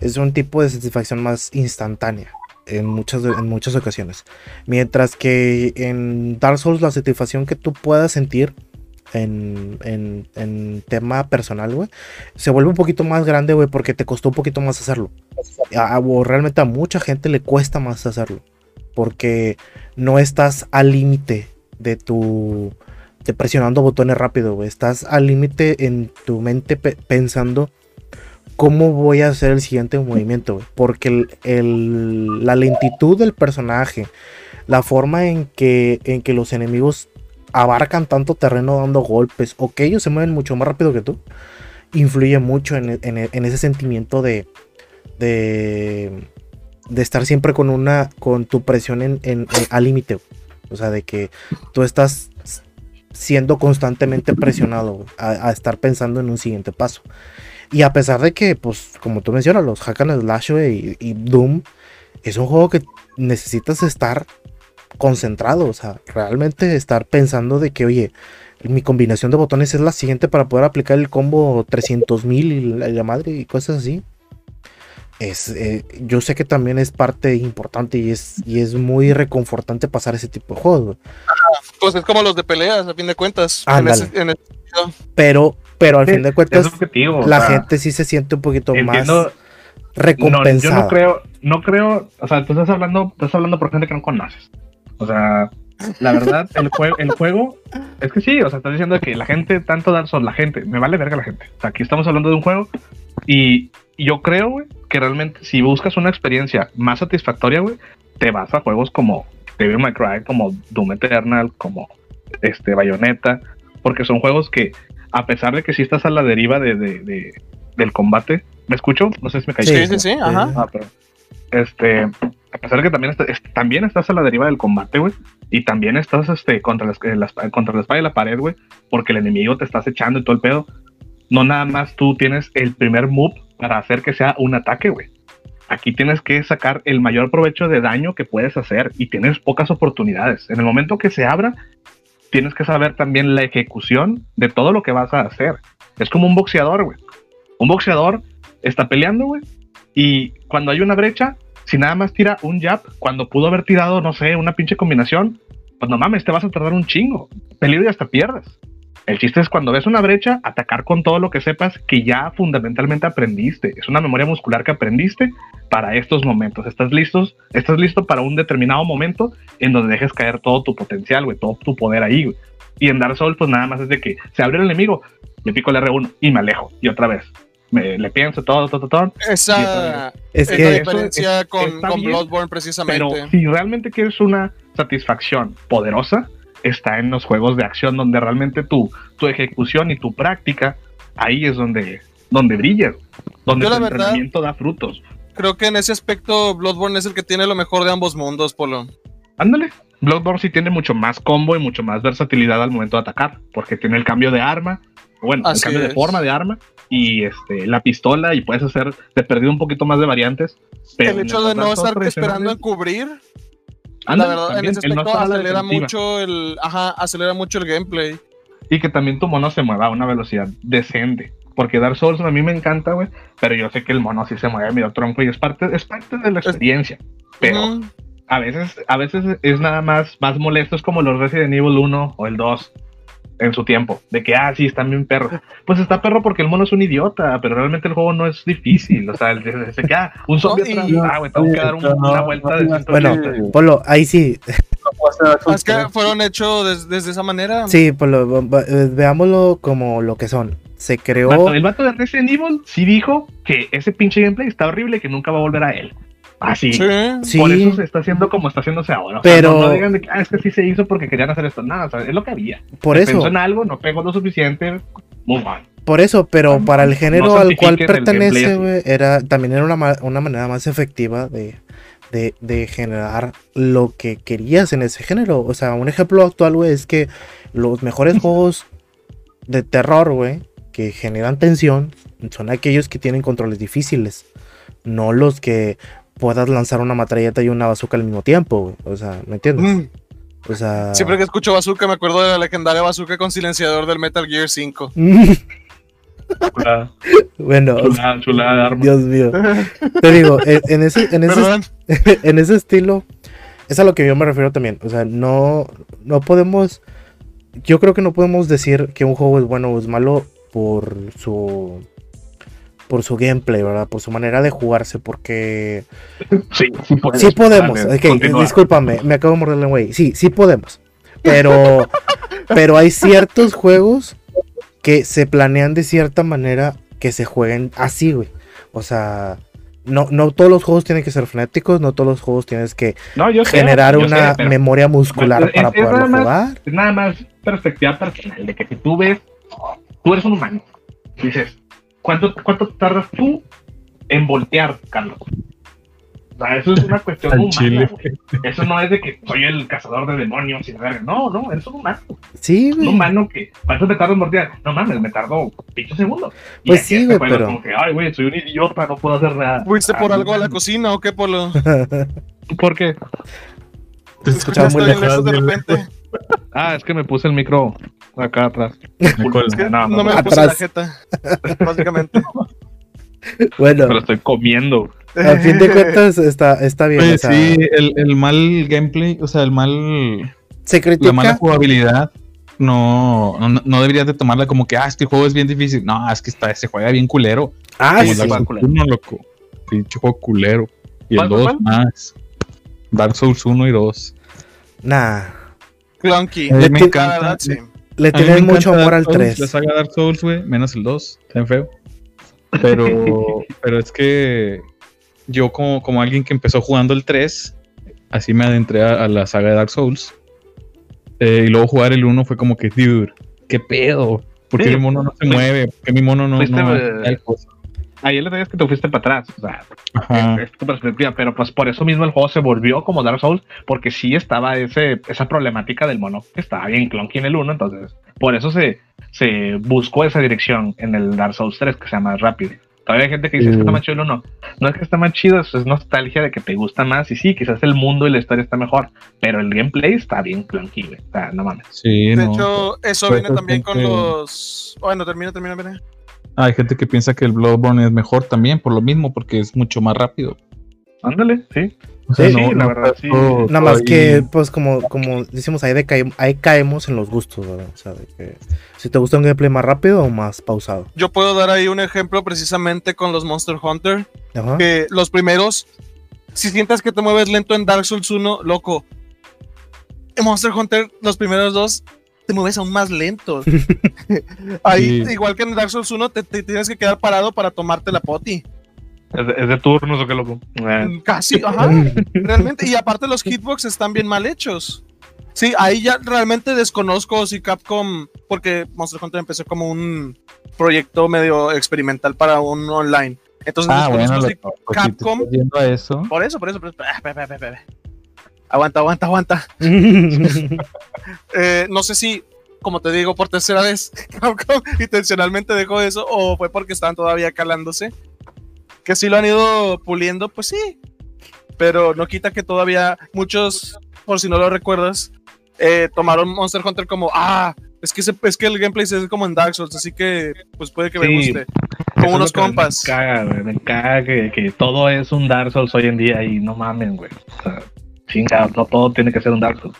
Speaker 1: es un tipo de satisfacción más instantánea en muchas, en muchas ocasiones. Mientras que en Dark Souls la satisfacción que tú puedas sentir en, en, en tema personal, güey, se vuelve un poquito más grande, güey, porque te costó un poquito más hacerlo. A- o realmente a mucha gente le cuesta más hacerlo. Porque no estás al límite de tu... De presionando botones rápido. Estás al límite en tu mente pe- pensando cómo voy a hacer el siguiente movimiento. Porque la lentitud del personaje, la forma en que, los enemigos abarcan tanto terreno dando golpes, o que ellos se mueven mucho más rápido que tú, influye mucho en, ese sentimiento de, de, de estar siempre con una, con tu presión en, al límite, o sea, de que tú estás siendo constantemente presionado a estar pensando en un siguiente paso. Y a pesar de que, pues, como tú mencionas, los Hack and Slash y, y Doom es un juego que necesitas estar concentrado, o sea, realmente estar pensando de que, oye, mi combinación de botones es la siguiente para poder aplicar el combo 300 mil y la, la madre y cosas así. Es, eh, yo sé que también es parte importante y es, y es muy reconfortante pasar ese tipo de juegos.
Speaker 3: Pues es como los de peleas, a fin de cuentas. En
Speaker 1: Ándale.
Speaker 3: ese- en ese-
Speaker 1: pero, pero al
Speaker 2: Sí,
Speaker 1: fin de cuentas,
Speaker 2: objetivo. o
Speaker 1: la
Speaker 2: sea,
Speaker 1: gente sí se siente un poquito
Speaker 2: entiendo,
Speaker 1: más
Speaker 2: No,
Speaker 1: recompensada.
Speaker 2: yo no creo, no creo, o sea, tú estás hablando, estás hablando por gente que no conoces. O sea, la verdad, (laughs) el juego, el juego, es que sí, o sea, estás diciendo que la gente, tanto Dark Souls, la gente, me vale verga la gente. O sea, aquí estamos hablando de un juego y yo creo, güey, que realmente si buscas una experiencia más satisfactoria, güey, te vas a juegos como Devil May Cry, como Doom Eternal, como este Bayonetta, porque son juegos que, a pesar de que sí estás a la deriva de, de- de- del combate, ¿me escucho? No sé si me caí.
Speaker 3: Sí, sí, sí, ajá.
Speaker 2: Ah, pero, este, a pesar de que también, está- es- también estás a la deriva del combate, güey, y también estás este, contra, las- eh, las- contra la espada y la pared, güey, porque el enemigo te estás echando y todo el pedo. No nada más tú tienes el primer move para hacer que sea un ataque, güey. Aquí tienes que sacar el mayor provecho de daño que puedes hacer y tienes pocas oportunidades. En el momento que se abra, tienes que saber también la ejecución de todo lo que vas a hacer. Es como un boxeador, güey. Un boxeador está peleando, güey, y cuando hay una brecha, si nada más tira un jab, cuando pudo haber tirado, no sé, una pinche combinación, pues no mames, te vas a tardar un chingo. Peligro y hasta pierdes. El chiste es cuando ves una brecha, atacar con todo lo que sepas que ya fundamentalmente aprendiste. Es una memoria muscular que aprendiste para estos momentos. Estás listos, estás listo para un determinado momento en donde dejes caer todo tu potencial, güey, todo tu poder ahí, güey. Y en Dark Souls, pues nada más es de que se abre el enemigo, le pico el R1 y me alejo. Y otra vez. me, le pienso todo, todo, todo.
Speaker 3: Esa
Speaker 1: Es que
Speaker 3: diferencia
Speaker 2: es-
Speaker 3: con, con Bloodborne
Speaker 2: Pero
Speaker 3: precisamente.
Speaker 2: si realmente quieres una satisfacción poderosa, está en los juegos de acción donde realmente tu, tu ejecución y tu práctica, ahí es donde, donde brillas, donde
Speaker 3: Yo
Speaker 2: tu
Speaker 3: verdad-
Speaker 2: entrenamiento da frutos.
Speaker 3: Creo que en ese aspecto Bloodborne es el que tiene lo mejor de ambos mundos, Polo.
Speaker 2: Ándale. Bloodborne sí tiene mucho más combo y mucho más versatilidad al momento de atacar, porque tiene el cambio de arma, bueno,
Speaker 3: Así
Speaker 2: el cambio de forma de arma y este la pistola y puedes hacer de perdido un poquito más de variantes. Pero
Speaker 3: el hecho de no estar esperando en cubrir, la verdad,
Speaker 2: también,
Speaker 3: en ese
Speaker 2: no
Speaker 3: aspecto
Speaker 2: a
Speaker 3: acelera mucho el, ajá, acelera mucho el gameplay.
Speaker 2: y que también tu mono se mueva a una velocidad decente. Porque Dark Souls a mí me encanta, güey, pero yo sé que el mono sí se mueve medio tronco y es parte, es parte de la experiencia. Pero a veces, a veces es nada más, más molesto, es como los Resident Evil 1 o el 2 en su tiempo, de que, ah, sí, están bien perro. Pues está perro porque el mono es un idiota, pero realmente el juego no es difícil. O sea, el- el- se queda un zombie
Speaker 3: No, y-
Speaker 2: atrás, ah, güey, tengo que dar un-
Speaker 4: No,
Speaker 2: una vuelta de
Speaker 4: no,
Speaker 2: 180.
Speaker 1: Bueno, Polo, ahí sí, (laughs)
Speaker 3: Es que fueron hechos des- desde esa manera.
Speaker 1: sí, Polo, eh, veámoslo como lo que son. Se creó,
Speaker 2: el vato de Resident Evil sí dijo que ese pinche gameplay está horrible y que nunca va a volver a él. Así.
Speaker 3: Sí.
Speaker 1: sí,
Speaker 2: Por eso se está haciendo como está haciéndose ahora. O sea,
Speaker 1: Pero-
Speaker 2: no, no digan de que ah, es que sí se hizo porque querían hacer esto. Nada, o sea, es lo que había.
Speaker 1: por
Speaker 2: Se
Speaker 1: eso,
Speaker 2: Pensó en algo, no pegó lo suficiente. Move on.
Speaker 1: por eso, pero para el género
Speaker 2: No
Speaker 1: al cual pertenece, güey, era, también era una, una manera más efectiva de, de, de generar lo que querías en ese género. O sea, un ejemplo actual, güey, es que los mejores (laughs) juegos de terror, güey, que generan tensión, son aquellos que tienen controles difíciles, no los que puedas lanzar una matralleta y una bazooka al mismo tiempo, güey. O sea, ¿me entiendes?
Speaker 3: Mm.
Speaker 1: O sea,
Speaker 3: Siempre que escucho Bazooka me acuerdo de la legendaria Bazooka con silenciador del Metal Gear 5. (laughs)
Speaker 2: Chulada,
Speaker 1: bueno,
Speaker 2: chulada, chulada de arma.
Speaker 1: Dios mío. Te digo, en, en ese, en ese (laughs) en ese estilo, es a lo que yo me refiero también. O sea, no, no podemos. Yo creo que no podemos decir que un juego es bueno o es malo por su. Por su gameplay, ¿verdad? Por su manera de jugarse, porque...
Speaker 2: Sí, sí podemos.
Speaker 1: Sí podemos.
Speaker 2: Dale,
Speaker 1: Ok,
Speaker 2: continúa.
Speaker 1: discúlpame, me acabo de morder la güey. Sí, sí podemos. Pero, pero hay ciertos juegos que se planean de cierta manera que se jueguen así, güey. O sea, no, no todos los juegos tienen que ser frenéticos, no todos los juegos tienes que
Speaker 2: No, yo sé,
Speaker 1: generar
Speaker 2: yo
Speaker 1: una
Speaker 2: sé, pero
Speaker 1: memoria muscular
Speaker 2: Es-
Speaker 1: para
Speaker 2: es
Speaker 1: poderlo
Speaker 2: más-
Speaker 1: jugar.
Speaker 2: Es nada más perspectiva personal, de que si tú ves, tú eres un humano, dices, ¿cuánto, cuánto tardas tú en voltear, Carlos? O sea, eso es una cuestión
Speaker 4: Al
Speaker 2: humana.
Speaker 4: chile.
Speaker 2: güey. Eso no es de que soy el cazador de demonios y verga. No, no, eres un humano.
Speaker 1: Sí,
Speaker 2: Un
Speaker 1: güey.
Speaker 2: humano que, ¿cuánto te tardas en voltear? No mames, me tardó 8 segundos. Y
Speaker 1: Pues sí, güey,
Speaker 2: es
Speaker 1: pero-
Speaker 2: Como que, ay, güey, soy un idiota, no puedo hacer nada.
Speaker 3: ¿Fuiste por
Speaker 2: Ah,
Speaker 3: algo a la cocina o qué, Polo? (laughs)
Speaker 2: ¿Por qué?
Speaker 4: Te
Speaker 1: escuchaba
Speaker 3: escuchaste
Speaker 1: muy lejos
Speaker 3: de repente.
Speaker 2: Ah, es que me puse el micro acá atrás.
Speaker 3: Es que
Speaker 2: No,
Speaker 3: no,
Speaker 2: no,
Speaker 3: me lo puse la
Speaker 1: Atrás.
Speaker 3: jeta. Básicamente. (laughs)
Speaker 1: Bueno,
Speaker 2: Pero estoy comiendo.
Speaker 1: a fin de (laughs) cuentas está, está bien.
Speaker 4: Oye,
Speaker 1: o sea,
Speaker 4: sí, el, el mal gameplay, o sea, el mal,
Speaker 1: se
Speaker 4: la mala
Speaker 1: critica.
Speaker 4: jugabilidad, no, no, no deberías de tomarla como que, ah, es que el juego es bien difícil. No, es que está, se juega bien culero.
Speaker 1: Ah,
Speaker 4: como
Speaker 1: sí.
Speaker 4: Dark Souls
Speaker 2: culero.
Speaker 4: 1, loco. Pinche juego culero. Y el
Speaker 2: ¿Cuál, cuál,
Speaker 4: 2 más. Dark Souls 1 y 2.
Speaker 1: Nah.
Speaker 3: Clunky.
Speaker 1: Le
Speaker 4: me
Speaker 1: ti-
Speaker 3: La
Speaker 4: encanta.
Speaker 3: verdad, sí.
Speaker 1: Le tienen mucho
Speaker 4: encanta
Speaker 1: amor
Speaker 4: Dark
Speaker 1: al
Speaker 4: Souls,
Speaker 1: 3.
Speaker 4: La saga Dark Souls, güey, menos el 2, está feo. Pero, (laughs) pero es que yo como, como alguien que empezó jugando el 3, así me adentré a, a la saga de Dark Souls. Eh, y luego jugar el 1 fue como que, dude, ¿qué pedo? ¿Por qué
Speaker 2: Sí,
Speaker 4: mi mono no se
Speaker 2: pues,
Speaker 4: mueve? ¿Por qué mi mono no, no hace tal cosa?
Speaker 2: Ahí le digas que te fuiste para atrás. O sea,
Speaker 4: Ajá.
Speaker 2: es tu perspectiva. Pero pues por eso mismo el juego se volvió como Dark Souls. Porque sí estaba ese, esa problemática del mono. Que estaba bien clunky en el 1. Entonces, por eso se, se buscó esa dirección en el Dark Souls 3, que se llama rápido. Todavía hay gente que dice
Speaker 4: Sí.
Speaker 2: que está más chido el 1. No es que está más chido, eso es nostalgia de que te gusta más. Y sí, quizás el mundo y la historia está mejor. Pero el gameplay está bien clunky, güey. O sea, no mames.
Speaker 4: Sí,
Speaker 3: De
Speaker 4: no.
Speaker 3: hecho, eso viene
Speaker 4: es
Speaker 3: también con
Speaker 4: gente-
Speaker 3: los. Bueno, termina, termina, termina.
Speaker 4: Hay gente que piensa que el Bloodborne es mejor también por lo mismo, porque es mucho más rápido.
Speaker 2: Ándale, sí.
Speaker 4: O sea,
Speaker 1: Sí,
Speaker 2: sí, la verdad, sí.
Speaker 4: todo-
Speaker 1: Nada más que, pues, como, como decimos, ahí, decae- ahí caemos en los gustos, ¿verdad? O sea, de que si te gusta un gameplay más rápido o más pausado.
Speaker 3: Yo puedo dar ahí un ejemplo precisamente con los Monster Hunter.
Speaker 1: Ajá.
Speaker 3: Que los primeros, si sientas que te mueves lento en Dark Souls 1, loco. En Monster Hunter, los primeros dos, te mueves aún más lento. (laughs) Ahí,
Speaker 4: Sí.
Speaker 3: igual que en Dark Souls 1, te, te tienes que quedar parado para tomarte la poti.
Speaker 2: Es de, es de turnos o qué loco. Eh,
Speaker 3: Casi, ajá. (laughs) Realmente, y aparte los hitbox están bien mal hechos. Sí, ahí ya realmente desconozco si Capcom, porque Monster Hunter empezó como un proyecto medio experimental para un online. Entonces,
Speaker 5: Ah, bueno,
Speaker 3: si-
Speaker 5: si te
Speaker 3: Capcom-
Speaker 5: estás yendo a eso.
Speaker 3: por eso, por eso, por eso. Aguanta, aguanta, aguanta. (laughs) Eh, no sé si, como te digo, por tercera vez, (laughs) Capcom intencionalmente dejó eso o fue porque estaban todavía calándose. Que sí lo han ido puliendo, pues sí. Pero no quita que todavía muchos, por si no lo recuerdas, eh, tomaron Monster Hunter como, ah, es que, es que el gameplay es como en Dark Souls, así que pues puede que me
Speaker 2: Sí.
Speaker 3: guste.
Speaker 2: eso
Speaker 3: Con unos compas.
Speaker 2: Me caga, güey. Me caga que, que todo es un Dark Souls hoy en día y no mamen, güey. O sea, chinga, no todo tiene que ser un Dark Souls.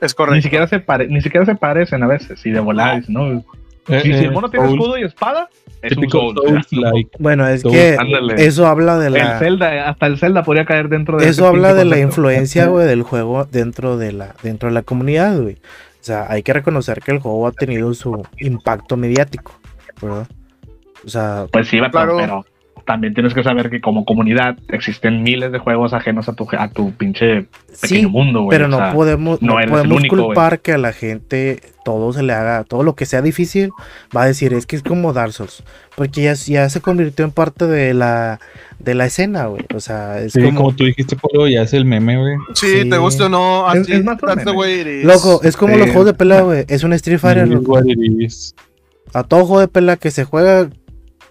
Speaker 3: Es correcto.
Speaker 2: Ni siquiera, se pare- ni siquiera se parecen a veces. Y de volar, no.
Speaker 4: Eh,
Speaker 2: Si, si
Speaker 4: eh,
Speaker 2: el mono tiene escudo y espada, es un
Speaker 4: típico
Speaker 2: Souls.
Speaker 4: Souls
Speaker 2: ya.
Speaker 4: like.
Speaker 1: bueno, es
Speaker 4: Souls,
Speaker 1: que
Speaker 2: ándale.
Speaker 1: eso habla de
Speaker 2: El
Speaker 1: la
Speaker 2: Zelda, hasta el Zelda podría caer dentro de
Speaker 1: eso habla de la influencia, güey, del juego dentro de la dentro de la comunidad, güey. O sea, hay que reconocer que el juego ha tenido su impacto mediático, ¿verdad? O sea,
Speaker 2: Pues sí,
Speaker 3: Claro.
Speaker 2: pero también tienes que saber que como comunidad existen miles de juegos ajenos a tu, a tu pinche pequeño
Speaker 1: sí,
Speaker 2: mundo, güey.
Speaker 1: pero
Speaker 2: o
Speaker 1: no
Speaker 2: sea,
Speaker 1: podemos
Speaker 2: no
Speaker 1: podemos
Speaker 2: único,
Speaker 1: culpar que a la gente todo se le haga, todo lo que sea difícil, va a decir, es que es como Dark Souls, porque ya, ya se convirtió en parte de la de la escena, güey. O sea, es
Speaker 4: Sí,
Speaker 1: como
Speaker 4: como tú dijiste, Polo, ya es el meme, güey.
Speaker 3: Sí,
Speaker 1: Sí.
Speaker 3: te guste o no,
Speaker 2: Es-
Speaker 3: así,
Speaker 2: es más o
Speaker 3: that's the
Speaker 2: menos.
Speaker 3: way it is.
Speaker 1: Loco, es como los juegos de pelea, güey. Es un Street Fighter, loco. A todo juego de pelea que se juega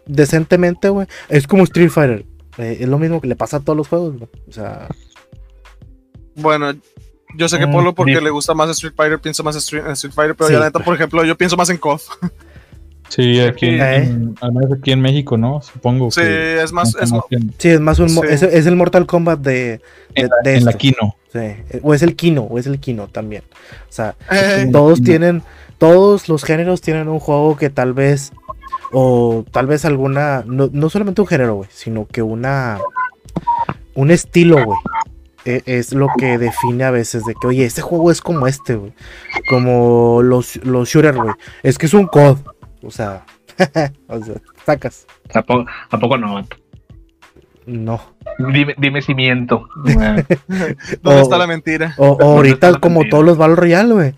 Speaker 1: decentemente, güey, es como Street Fighter. Eh, es lo mismo que le pasa a todos los juegos, güey. O sea,
Speaker 3: Bueno, yo sé que
Speaker 2: Mm,
Speaker 3: Polo porque
Speaker 2: sí.
Speaker 3: le gusta más Street Fighter, piensa más Street, en Street Fighter, pero
Speaker 1: Sí.
Speaker 3: ya la neta, por ejemplo, yo pienso más en KOF.
Speaker 4: Sí, aquí, en,
Speaker 1: ¿Eh?
Speaker 4: en- menos aquí en México, ¿no? Supongo
Speaker 3: Sí,
Speaker 4: que
Speaker 3: es más, es,
Speaker 4: en,
Speaker 1: sí, es más un.
Speaker 3: Sí.
Speaker 1: Es, es el Mortal Kombat de. de,
Speaker 4: en la,
Speaker 1: de
Speaker 4: en la
Speaker 1: esto.
Speaker 4: Kino.
Speaker 1: Sí, O es el Kino, o es el Kino también. O sea,
Speaker 3: eh,
Speaker 1: todos tienen. Todos los géneros tienen un juego que tal vez. O tal vez alguna. No, no solamente un género, güey, sino que una. Un estilo, güey. e- Es lo que define a veces de que, oye, este juego es como este, güey. Como los, los shooters, güey. Es que es un COD. O sea, (laughs) o sea, sacas.
Speaker 2: ¿A poco, a poco no?
Speaker 1: No.
Speaker 2: Dime, dime si miento. (laughs)
Speaker 3: ¿Dónde
Speaker 1: o-
Speaker 3: está la mentira?
Speaker 1: O, o
Speaker 2: ¿Dónde
Speaker 1: ahorita, como
Speaker 2: mentira?
Speaker 1: todos los Battle Royale, güey.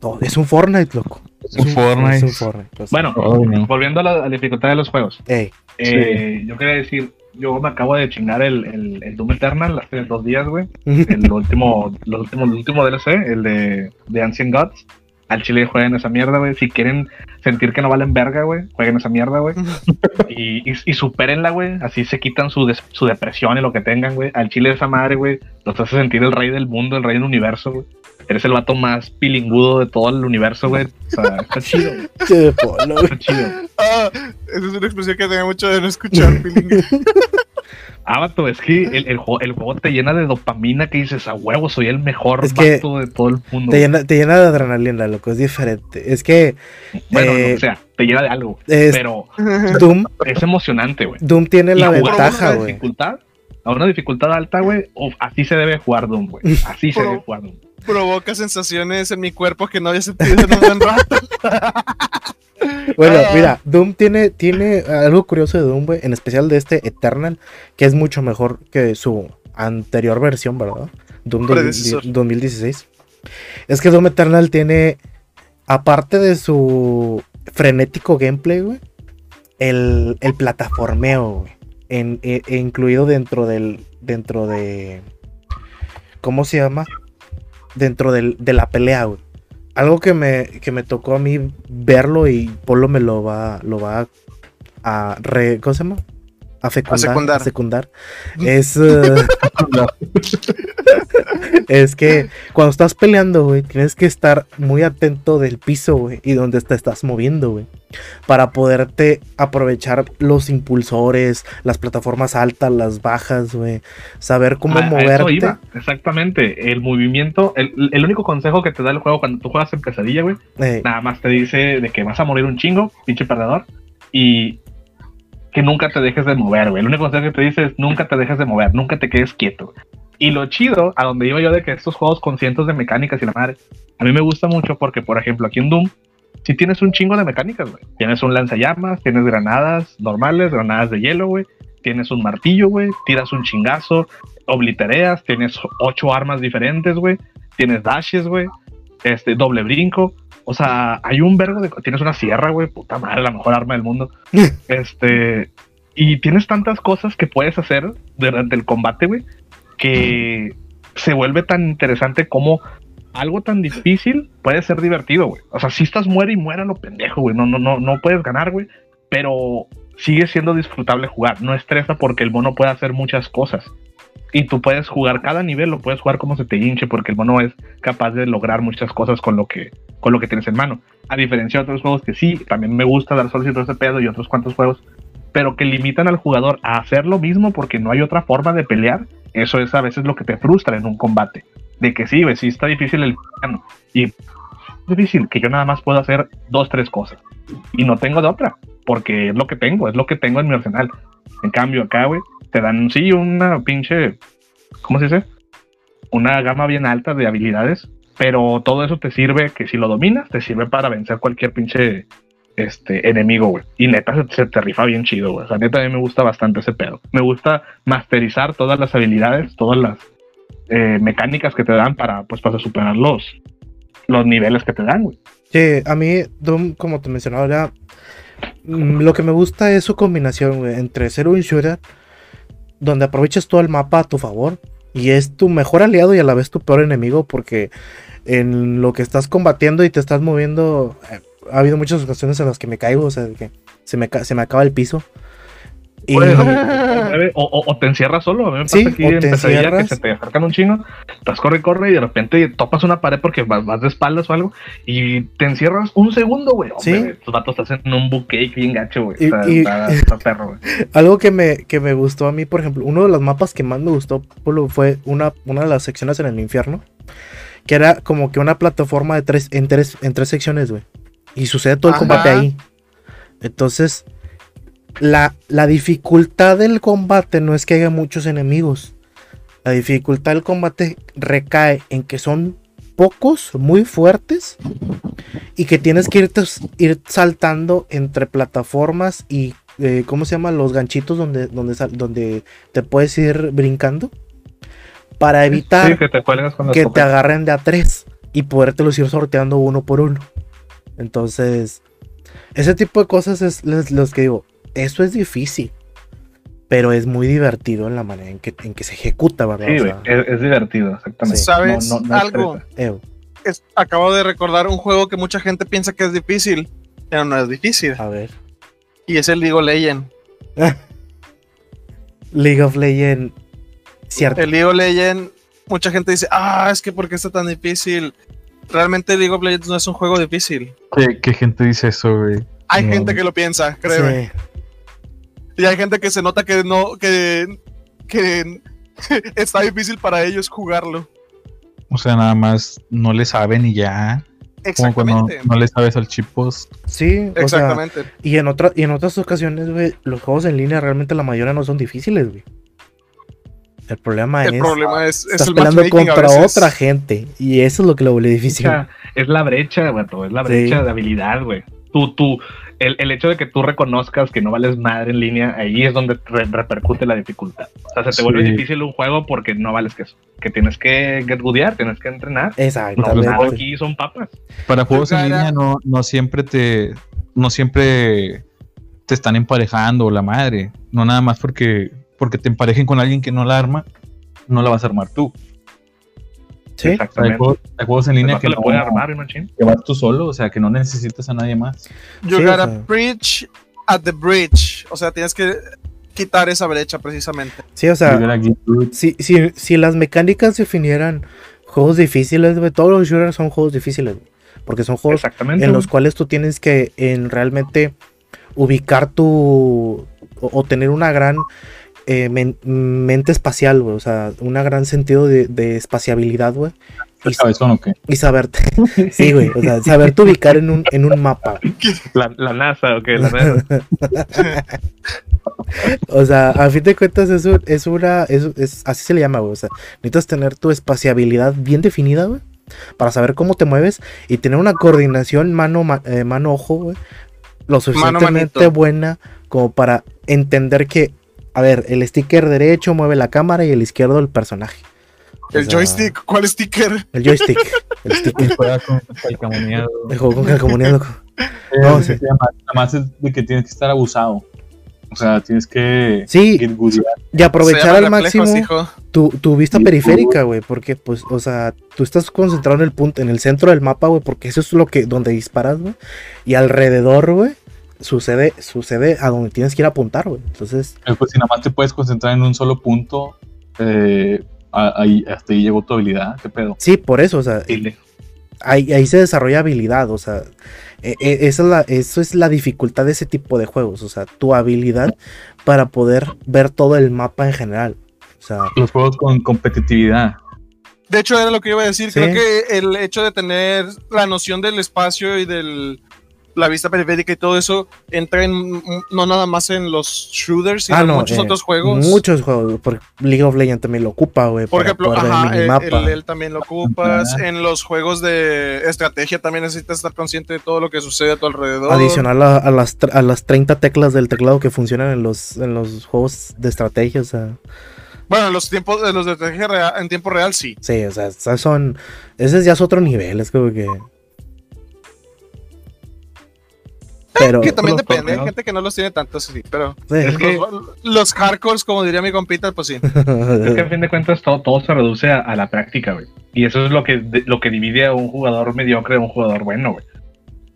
Speaker 1: todo- Es un Fortnite, loco.
Speaker 4: Es un Fortnite.
Speaker 1: Es un Fortnite. o sea,
Speaker 2: Bueno,
Speaker 4: no.
Speaker 2: volviendo a la, a la dificultad de los juegos.
Speaker 1: ey,
Speaker 2: Eh, Yo quería decir, yo me acabo de chingar el, el, el Doom Eternal hace dos días, güey. (laughs) El último, los últimos, el último DLC, el de, de Ancient Gods. Al chile jueguen esa mierda, güey. Si quieren sentir que no valen verga, güey, jueguen esa mierda, güey. (laughs) Y, y, y supérenla, güey. Así se quitan su, des- su depresión y lo que tengan, güey. Al chile de esa madre, güey, los hace sentir el rey del mundo, el rey del universo, güey. Eres el vato más pilingudo de todo el universo, güey. O sea, está chido, (laughs)
Speaker 1: che, polo, güey.
Speaker 2: está chido.
Speaker 3: Ah, esa es una expresión que tenía mucho de no escuchar, (laughs) Pilinga.
Speaker 2: Ah, vato, es que el, el, juego, el juego te llena de dopamina que dices, a huevo, soy el mejor
Speaker 1: Es que
Speaker 2: vato de todo el mundo.
Speaker 1: Te llena, te llena de adrenalina, loco. Es diferente. Es que
Speaker 2: Bueno,
Speaker 1: eh,
Speaker 2: o sea, te llena de algo.
Speaker 1: es-
Speaker 2: Pero (laughs)
Speaker 1: Doom,
Speaker 2: es emocionante, güey.
Speaker 1: Doom tiene
Speaker 2: Y
Speaker 1: la ventaja, güey.
Speaker 2: dificultad, a una dificultad alta, güey, uf, así se debe jugar Doom, güey. Así se debe jugar Doom.
Speaker 3: Provoca sensaciones en mi cuerpo que no había sentido en un buen rato. (laughs)
Speaker 1: Bueno,
Speaker 3: Ah.
Speaker 1: mira, Doom tiene, tiene algo curioso de Doom, güey. En especial de este Eternal, que es mucho mejor que su anterior versión, ¿verdad? Doom dos-
Speaker 3: Predecesor.
Speaker 1: 2016. Es que Doom Eternal tiene, aparte de su frenético gameplay, güey, el, el plataformeo, güey. En, e- e incluido dentro del. Dentro de. ¿Cómo se llama? Dentro del, de la pelea, güey. Algo que me, que me tocó a mí verlo y Polo me lo va, lo va a, re- ¿cómo se llama? A fecundar.
Speaker 3: secundar.
Speaker 1: a secundar, (laughs) Es, eh, (laughs) es que cuando estás peleando, güey, tienes que estar muy atento del piso, güey, y donde te estás moviendo, güey. Para poderte aprovechar los impulsores, las plataformas altas, las bajas, güey. Saber cómo
Speaker 2: A- a eso
Speaker 1: moverte.
Speaker 2: iba, exactamente. El movimiento, el, el único consejo que te da el juego cuando tú juegas en pesadilla, güey,
Speaker 1: Eh,
Speaker 2: nada más te dice de que vas a morir un chingo, pinche perdedor, y que nunca te dejes de mover, güey. El único consejo que te dice es nunca te dejes de mover, nunca te quedes quieto. Y lo chido, a donde iba yo de que estos juegos con cientos de mecánicas y la madre, a mí me gusta mucho porque, por ejemplo, aquí en Doom, si tienes un chingo de mecánicas, güey. Tienes un lanzallamas, tienes granadas normales, granadas de hielo, güey. Tienes un martillo, güey. Tiras un chingazo, oblitereas, tienes ocho armas diferentes, güey. Tienes dashes, güey. Este, doble brinco. O sea, hay un vergo de. Tienes una sierra, güey. Puta madre, la mejor arma del mundo. (laughs) este. Y tienes tantas cosas que puedes hacer durante el combate, güey. Que se vuelve tan interesante como algo tan difícil puede ser divertido, güey. O sea, si estás muere y muera lo pendejo, güey. No, no, no, no puedes ganar, güey. Pero sigue siendo disfrutable jugar. No estresa porque el mono puede hacer muchas cosas. Y tú puedes jugar cada nivel, lo puedes jugar como se te hinche, porque el mono es capaz de lograr muchas cosas con lo que, con lo que tienes en mano. A diferencia de otros juegos que sí, también me gusta dar solo y todo ese pedo y otros cuantos juegos, pero que limitan al jugador a hacer lo mismo porque no hay otra forma de pelear. Eso es a veces lo que te frustra en un combate de que sí, sí está difícil el. Y difícil que yo nada más pueda hacer dos, tres cosas. Y no tengo de otra, porque es lo que tengo, es lo que tengo en mi arsenal. En cambio, acá, güey, te dan, sí, una pinche, ¿cómo se dice? Una gama bien alta de habilidades, pero todo eso te sirve, que si lo dominas, te sirve para vencer cualquier pinche este enemigo, güey. Y neta se, te rifa bien chido, güey. O sea, neta a mí me gusta bastante ese pedo. Me gusta masterizar todas las habilidades, todas las eh, mecánicas que te dan para, pues, para superar los, los niveles que te dan, güey.
Speaker 1: Sí, a mí, Doom, como te mencionaba, mm, lo que me gusta es su combinación, entre ser un shooter, donde aprovechas todo el mapa a tu favor, y es tu mejor aliado y a la vez tu peor enemigo, porque en lo que estás combatiendo y te estás moviendo, eh, ha habido muchas ocasiones en las que me caigo, o sea, que se me, se me acaba el piso.
Speaker 2: Y... o, o, te encierras solo. A mí me pasa
Speaker 1: Sí,
Speaker 2: aquí
Speaker 1: o
Speaker 2: en
Speaker 1: te
Speaker 2: pesadilla que se te acercan un chingo, estás corre y corre y de repente topas una pared porque vas, vas de espaldas o algo y te encierras un segundo, güey.
Speaker 1: Sí.
Speaker 2: Estos vatos están en un bucake bien gacho, güey.
Speaker 1: Y-
Speaker 2: Está,
Speaker 1: y-
Speaker 2: está- está perro, güey. (laughs)
Speaker 1: Algo que me, que me gustó a mí, por ejemplo, uno de los mapas que más me gustó Polo, fue una, una de las secciones en el infierno, que era como que una plataforma de tres, en, tres, en tres secciones, güey. Y sucede todo el
Speaker 3: Ajá.
Speaker 1: combate ahí. Entonces, la, la dificultad del combate no es que haya muchos enemigos. La dificultad del combate recae en que son pocos, muy fuertes, y que tienes que irte, ir saltando entre plataformas y, eh, ¿cómo se llama? Los ganchitos donde, donde, donde te puedes ir brincando para evitar
Speaker 2: Sí, que te
Speaker 1: que agarren de a tres y podértelos ir sorteando uno por uno. Entonces, ese tipo de cosas es los, los que digo, eso es difícil, pero es muy divertido en la manera en que, en que se ejecuta, ¿verdad?
Speaker 2: Sí,
Speaker 1: O
Speaker 2: güey,
Speaker 1: sea,
Speaker 2: es, es divertido, exactamente.
Speaker 1: Sí.
Speaker 3: ¿Sabes
Speaker 2: No- no- no
Speaker 3: algo? Es- acabo de recordar un juego que mucha gente piensa que es difícil, pero no es difícil.
Speaker 1: a ver.
Speaker 3: Y es el League of Legends. (laughs)
Speaker 1: League of Legends, cierto.
Speaker 3: El League of Legends, mucha gente dice, ah, es que ¿por qué está tan difícil? Realmente League of Legends no es un juego difícil.
Speaker 4: ¿Qué, qué gente dice eso, güey?
Speaker 3: Hay
Speaker 4: No.
Speaker 3: gente que lo piensa, créeme.
Speaker 1: Sí.
Speaker 3: Y hay gente que se nota que no, que, que (laughs) está difícil para ellos jugarlo.
Speaker 4: O sea, nada más no le saben y ya. Como cuando
Speaker 3: Exactamente.
Speaker 4: no le sabes al chipos.
Speaker 1: Sí, o sea,
Speaker 3: Exactamente.
Speaker 1: y en, otra, y en otras ocasiones, güey, los juegos en línea realmente la mayoría no son difíciles, güey. El problema
Speaker 3: el
Speaker 1: es,
Speaker 3: problema es, es
Speaker 1: estás
Speaker 3: el
Speaker 1: peleando contra otra gente, y eso es lo que lo vuelve
Speaker 2: O
Speaker 1: difícil.
Speaker 2: sea, es la brecha, güey, es la
Speaker 1: Sí.
Speaker 2: brecha de habilidad, güey. Tú, tú, el, el hecho de que tú reconozcas que no vales madre en línea, ahí es donde re- repercute la dificultad. O sea, se te
Speaker 4: Sí.
Speaker 2: vuelve difícil un juego porque no vales que eso. Que tienes que get goodear, tienes que entrenar. No,
Speaker 1: Exactamente.
Speaker 2: nada aquí son papas.
Speaker 4: Para juegos en línea no, no siempre te. No siempre te están emparejando la madre. No nada más porque, porque te emparejen con alguien que no la arma, no la vas a armar tú.
Speaker 1: Sí,
Speaker 4: Hay
Speaker 2: Exactamente.
Speaker 4: juegos, hay juegos en línea que
Speaker 2: le
Speaker 4: no,
Speaker 2: puede armar, ¿eh, machín.
Speaker 4: que vas tú solo, o sea, que no necesitas a nadie más.
Speaker 3: You
Speaker 1: Sí, o
Speaker 3: gotta
Speaker 1: sea.
Speaker 3: preach at the bridge. O sea, tienes que quitar esa brecha precisamente.
Speaker 1: sí, o sea, si, si, si las mecánicas definieran juegos difíciles, güey, todos los shooters son juegos difíciles, güey, porque son juegos
Speaker 2: Exactamente.
Speaker 1: en los cuales tú tienes que en realmente ubicar tu o, o tener una gran eh, men- mente espacial, güey, o sea, un gran sentido de, de espaciabilidad, güey, y,
Speaker 4: ¿Cabezón o qué?
Speaker 1: y saberte, (laughs) sí, güey, o sea, saberte ubicar en un, en un mapa.
Speaker 2: La, la NASA, ok, la NASA. (laughs)
Speaker 1: O sea, a fin de cuentas es, un- es una, es, es- así se le llama, güey. O sea, necesitas tener tu espaciabilidad bien definida, güey. Para saber cómo te mueves y tener una coordinación mano, ma- eh, mano, ojo, güey. Lo suficientemente buena como para entender que, a ver, el sticker derecho mueve la cámara y el izquierdo el personaje. O
Speaker 3: El
Speaker 1: sea,
Speaker 3: joystick, ¿cuál sticker?
Speaker 1: El joystick. el (laughs) sticker.
Speaker 4: Juega con calcamoneado.
Speaker 1: El juego con calcomanía, loco.
Speaker 4: Eh,
Speaker 1: No, sí.
Speaker 4: llama- Nada más es de que tienes que estar abusado. O sea, tienes que
Speaker 1: Sí, y aprovechar al máximo.
Speaker 3: hijo.
Speaker 1: tu, tu vista
Speaker 4: Sí,
Speaker 1: periférica, güey, porque pues, o sea, tú estás concentrado en el punto, en el centro del mapa, güey, porque eso es lo que, donde disparas, güey, y alrededor, güey, sucede, sucede a donde tienes que ir a apuntar, güey, entonces,
Speaker 4: Eh, Pues si nada más te puedes concentrar en un solo punto, eh, ahí, hasta ahí llegó tu habilidad. ¿Qué pedo?
Speaker 1: sí, por eso, o sea,
Speaker 2: Dile.
Speaker 1: ahí, ahí se desarrolla habilidad, o sea, e- e- esa es la, eso es la dificultad de ese tipo de juegos, o sea, tu habilidad para poder ver todo el mapa en general, o sea,
Speaker 4: Los juegos con competitividad.
Speaker 3: De hecho, era lo que iba a decir.
Speaker 1: Sí.
Speaker 3: Creo que el hecho de tener la noción del espacio y del la vista periférica y todo eso entra en no nada más en los shooters, sino
Speaker 1: ah,
Speaker 3: en
Speaker 1: no,
Speaker 3: muchos
Speaker 1: eh,
Speaker 3: otros juegos.
Speaker 1: muchos juegos, por League of Legends también lo ocupa, güey,
Speaker 3: Por ejemplo,
Speaker 1: el
Speaker 3: ajá, él,
Speaker 1: minimapa.
Speaker 3: él- él también lo ocupas.
Speaker 4: Ajá.
Speaker 3: En los juegos de estrategia también necesitas estar consciente de todo lo que sucede a tu alrededor.
Speaker 1: Adicional a, a las, a las 30 teclas del teclado que funcionan en los, en los juegos de estrategia, o sea,
Speaker 3: Bueno, los tiempos de los de estrategia real- en tiempo real sí.
Speaker 1: sí, o sea, son, ese ya es otro nivel, es como que... Pero,
Speaker 3: Que también depende, hay
Speaker 2: torneos.
Speaker 3: gente que no los tiene tanto, eso sí, pero
Speaker 1: sí.
Speaker 2: Es que-
Speaker 3: los, los hardcores, como diría mi compita, pues sí. (laughs)
Speaker 2: Es que a fin de cuentas todo, todo se reduce a, a la práctica, güey. Y eso es lo que, de- lo que divide a un jugador mediocre de un jugador bueno, güey.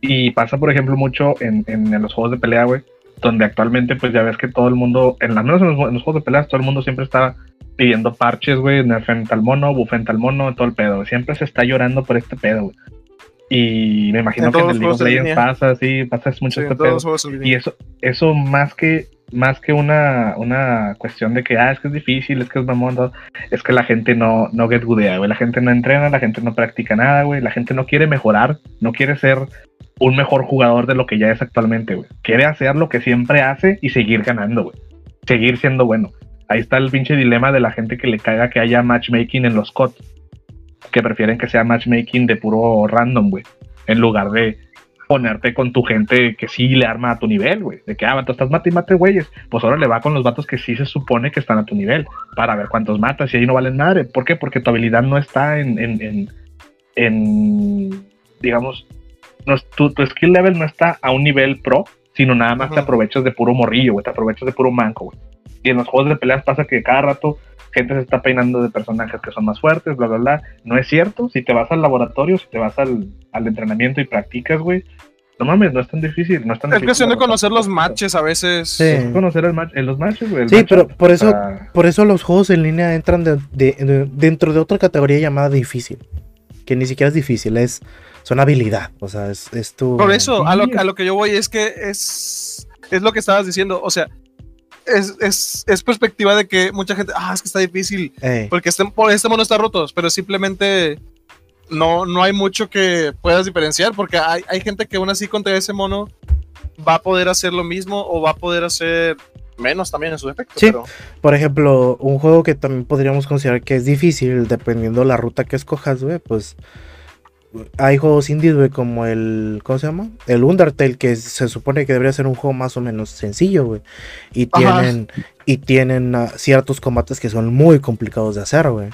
Speaker 2: Y pasa, por ejemplo, mucho en, en- en los juegos de pelea, güey. Donde actualmente, pues ya ves que todo el mundo, en las menos en los, en los juegos de peleas, todo el mundo siempre está pidiendo parches, güey, nerfen tal mono, bufen tal mono, todo el pedo. Siempre se está llorando por este pedo, güey. Y me imagino
Speaker 3: En
Speaker 2: que en el League of Legends pasa, sí, pasa mucho
Speaker 3: Sí,
Speaker 2: este pedo. Y eso, eso más que más que una, una cuestión de que ah, es que es difícil, es que es mamón, es que la gente no, no get goodea, güey. La gente no entrena, la gente no practica nada, güey. La gente no quiere mejorar, no quiere ser un mejor jugador de lo que ya es actualmente, güey. Quiere hacer lo que siempre hace y seguir ganando, güey. Seguir siendo bueno. Ahí está el pinche dilema de la gente que le caiga que haya matchmaking en los COD. Que prefieren que sea matchmaking de puro random, güey. En lugar de ponerte con tu gente que sí le arma a tu nivel, güey. De que, ah, vato, estás mate y mate, güeyes. Pues ahora le va con los vatos que sí se supone que están a tu nivel. Para ver cuántos matas y ahí no valen madre. ¿Por qué? Porque tu habilidad no está en, en, en, en, digamos, no tu, tu skill level no está a un nivel pro, sino nada más te aprovechas de puro morrillo, güey. Te aprovechas de puro manco, güey. Y en los juegos de peleas pasa que cada rato gente se está peinando de personajes que son más fuertes, bla, bla, bla. No es cierto. Si te vas al laboratorio, si te vas al, al entrenamiento y practicas, güey, no mames, no es tan difícil. No es tan
Speaker 3: Es
Speaker 2: difícil
Speaker 3: cuestión de conocer los matches a veces.
Speaker 1: Sí.
Speaker 2: Es conocer el match, en los matches, güey.
Speaker 1: Sí,
Speaker 2: matchup,
Speaker 1: pero por eso- Por eso los juegos en línea entran de- de- de- dentro de otra categoría llamada difícil. Que ni siquiera es difícil, es son habilidad. O sea, es, es tu.
Speaker 3: Por eso, a lo, a lo que yo voy es que es, es lo que estabas diciendo. O sea, es, es, es perspectiva de que mucha gente, ah, es que está difícil.
Speaker 1: Ey,
Speaker 3: Porque este, este mono está roto, pero simplemente no, no hay mucho que puedas diferenciar. Porque hay, hay gente que aún así contra ese mono va a poder hacer lo mismo o va a poder hacer menos también en su efecto.
Speaker 1: Sí.
Speaker 3: pero-
Speaker 1: Por ejemplo, un juego que también podríamos considerar que es difícil, dependiendo la ruta que escojas, güey, pues. Hay juegos indies, güey, como el. ¿Cómo se llama? El Undertale, que se supone que debería ser un juego más o menos sencillo, güey. Y
Speaker 3: Ajá.
Speaker 1: tienen. Y tienen ah, ciertos combates que son muy complicados de hacer, güey.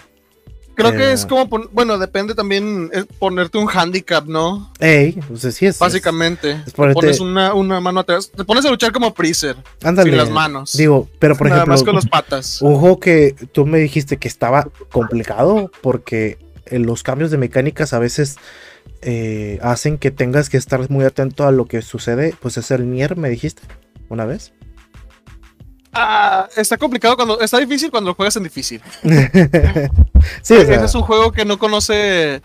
Speaker 3: Creo
Speaker 1: Eh,
Speaker 3: que es como, bueno, depende también eh, ponerte un handicap, ¿no?
Speaker 1: Ey, sea, sí es.
Speaker 3: Básicamente.
Speaker 1: es ponerte-
Speaker 3: Pones una, una mano atrás. Te pones a luchar como Freezer,
Speaker 1: Ándale.
Speaker 3: sin las manos.
Speaker 1: Digo, pero por
Speaker 3: Nada
Speaker 1: ejemplo,
Speaker 3: más con las patas.
Speaker 1: un juego que tú me dijiste que estaba complicado porque eh, los cambios de mecánicas a veces eh, hacen que tengas que estar muy atento a lo que sucede. Pues es el Nier, me dijiste una vez.
Speaker 3: Ah, está complicado cuando. Está difícil cuando lo juegas en difícil. (laughs)
Speaker 1: sí, o sea,
Speaker 3: Ese es un juego que no conoce.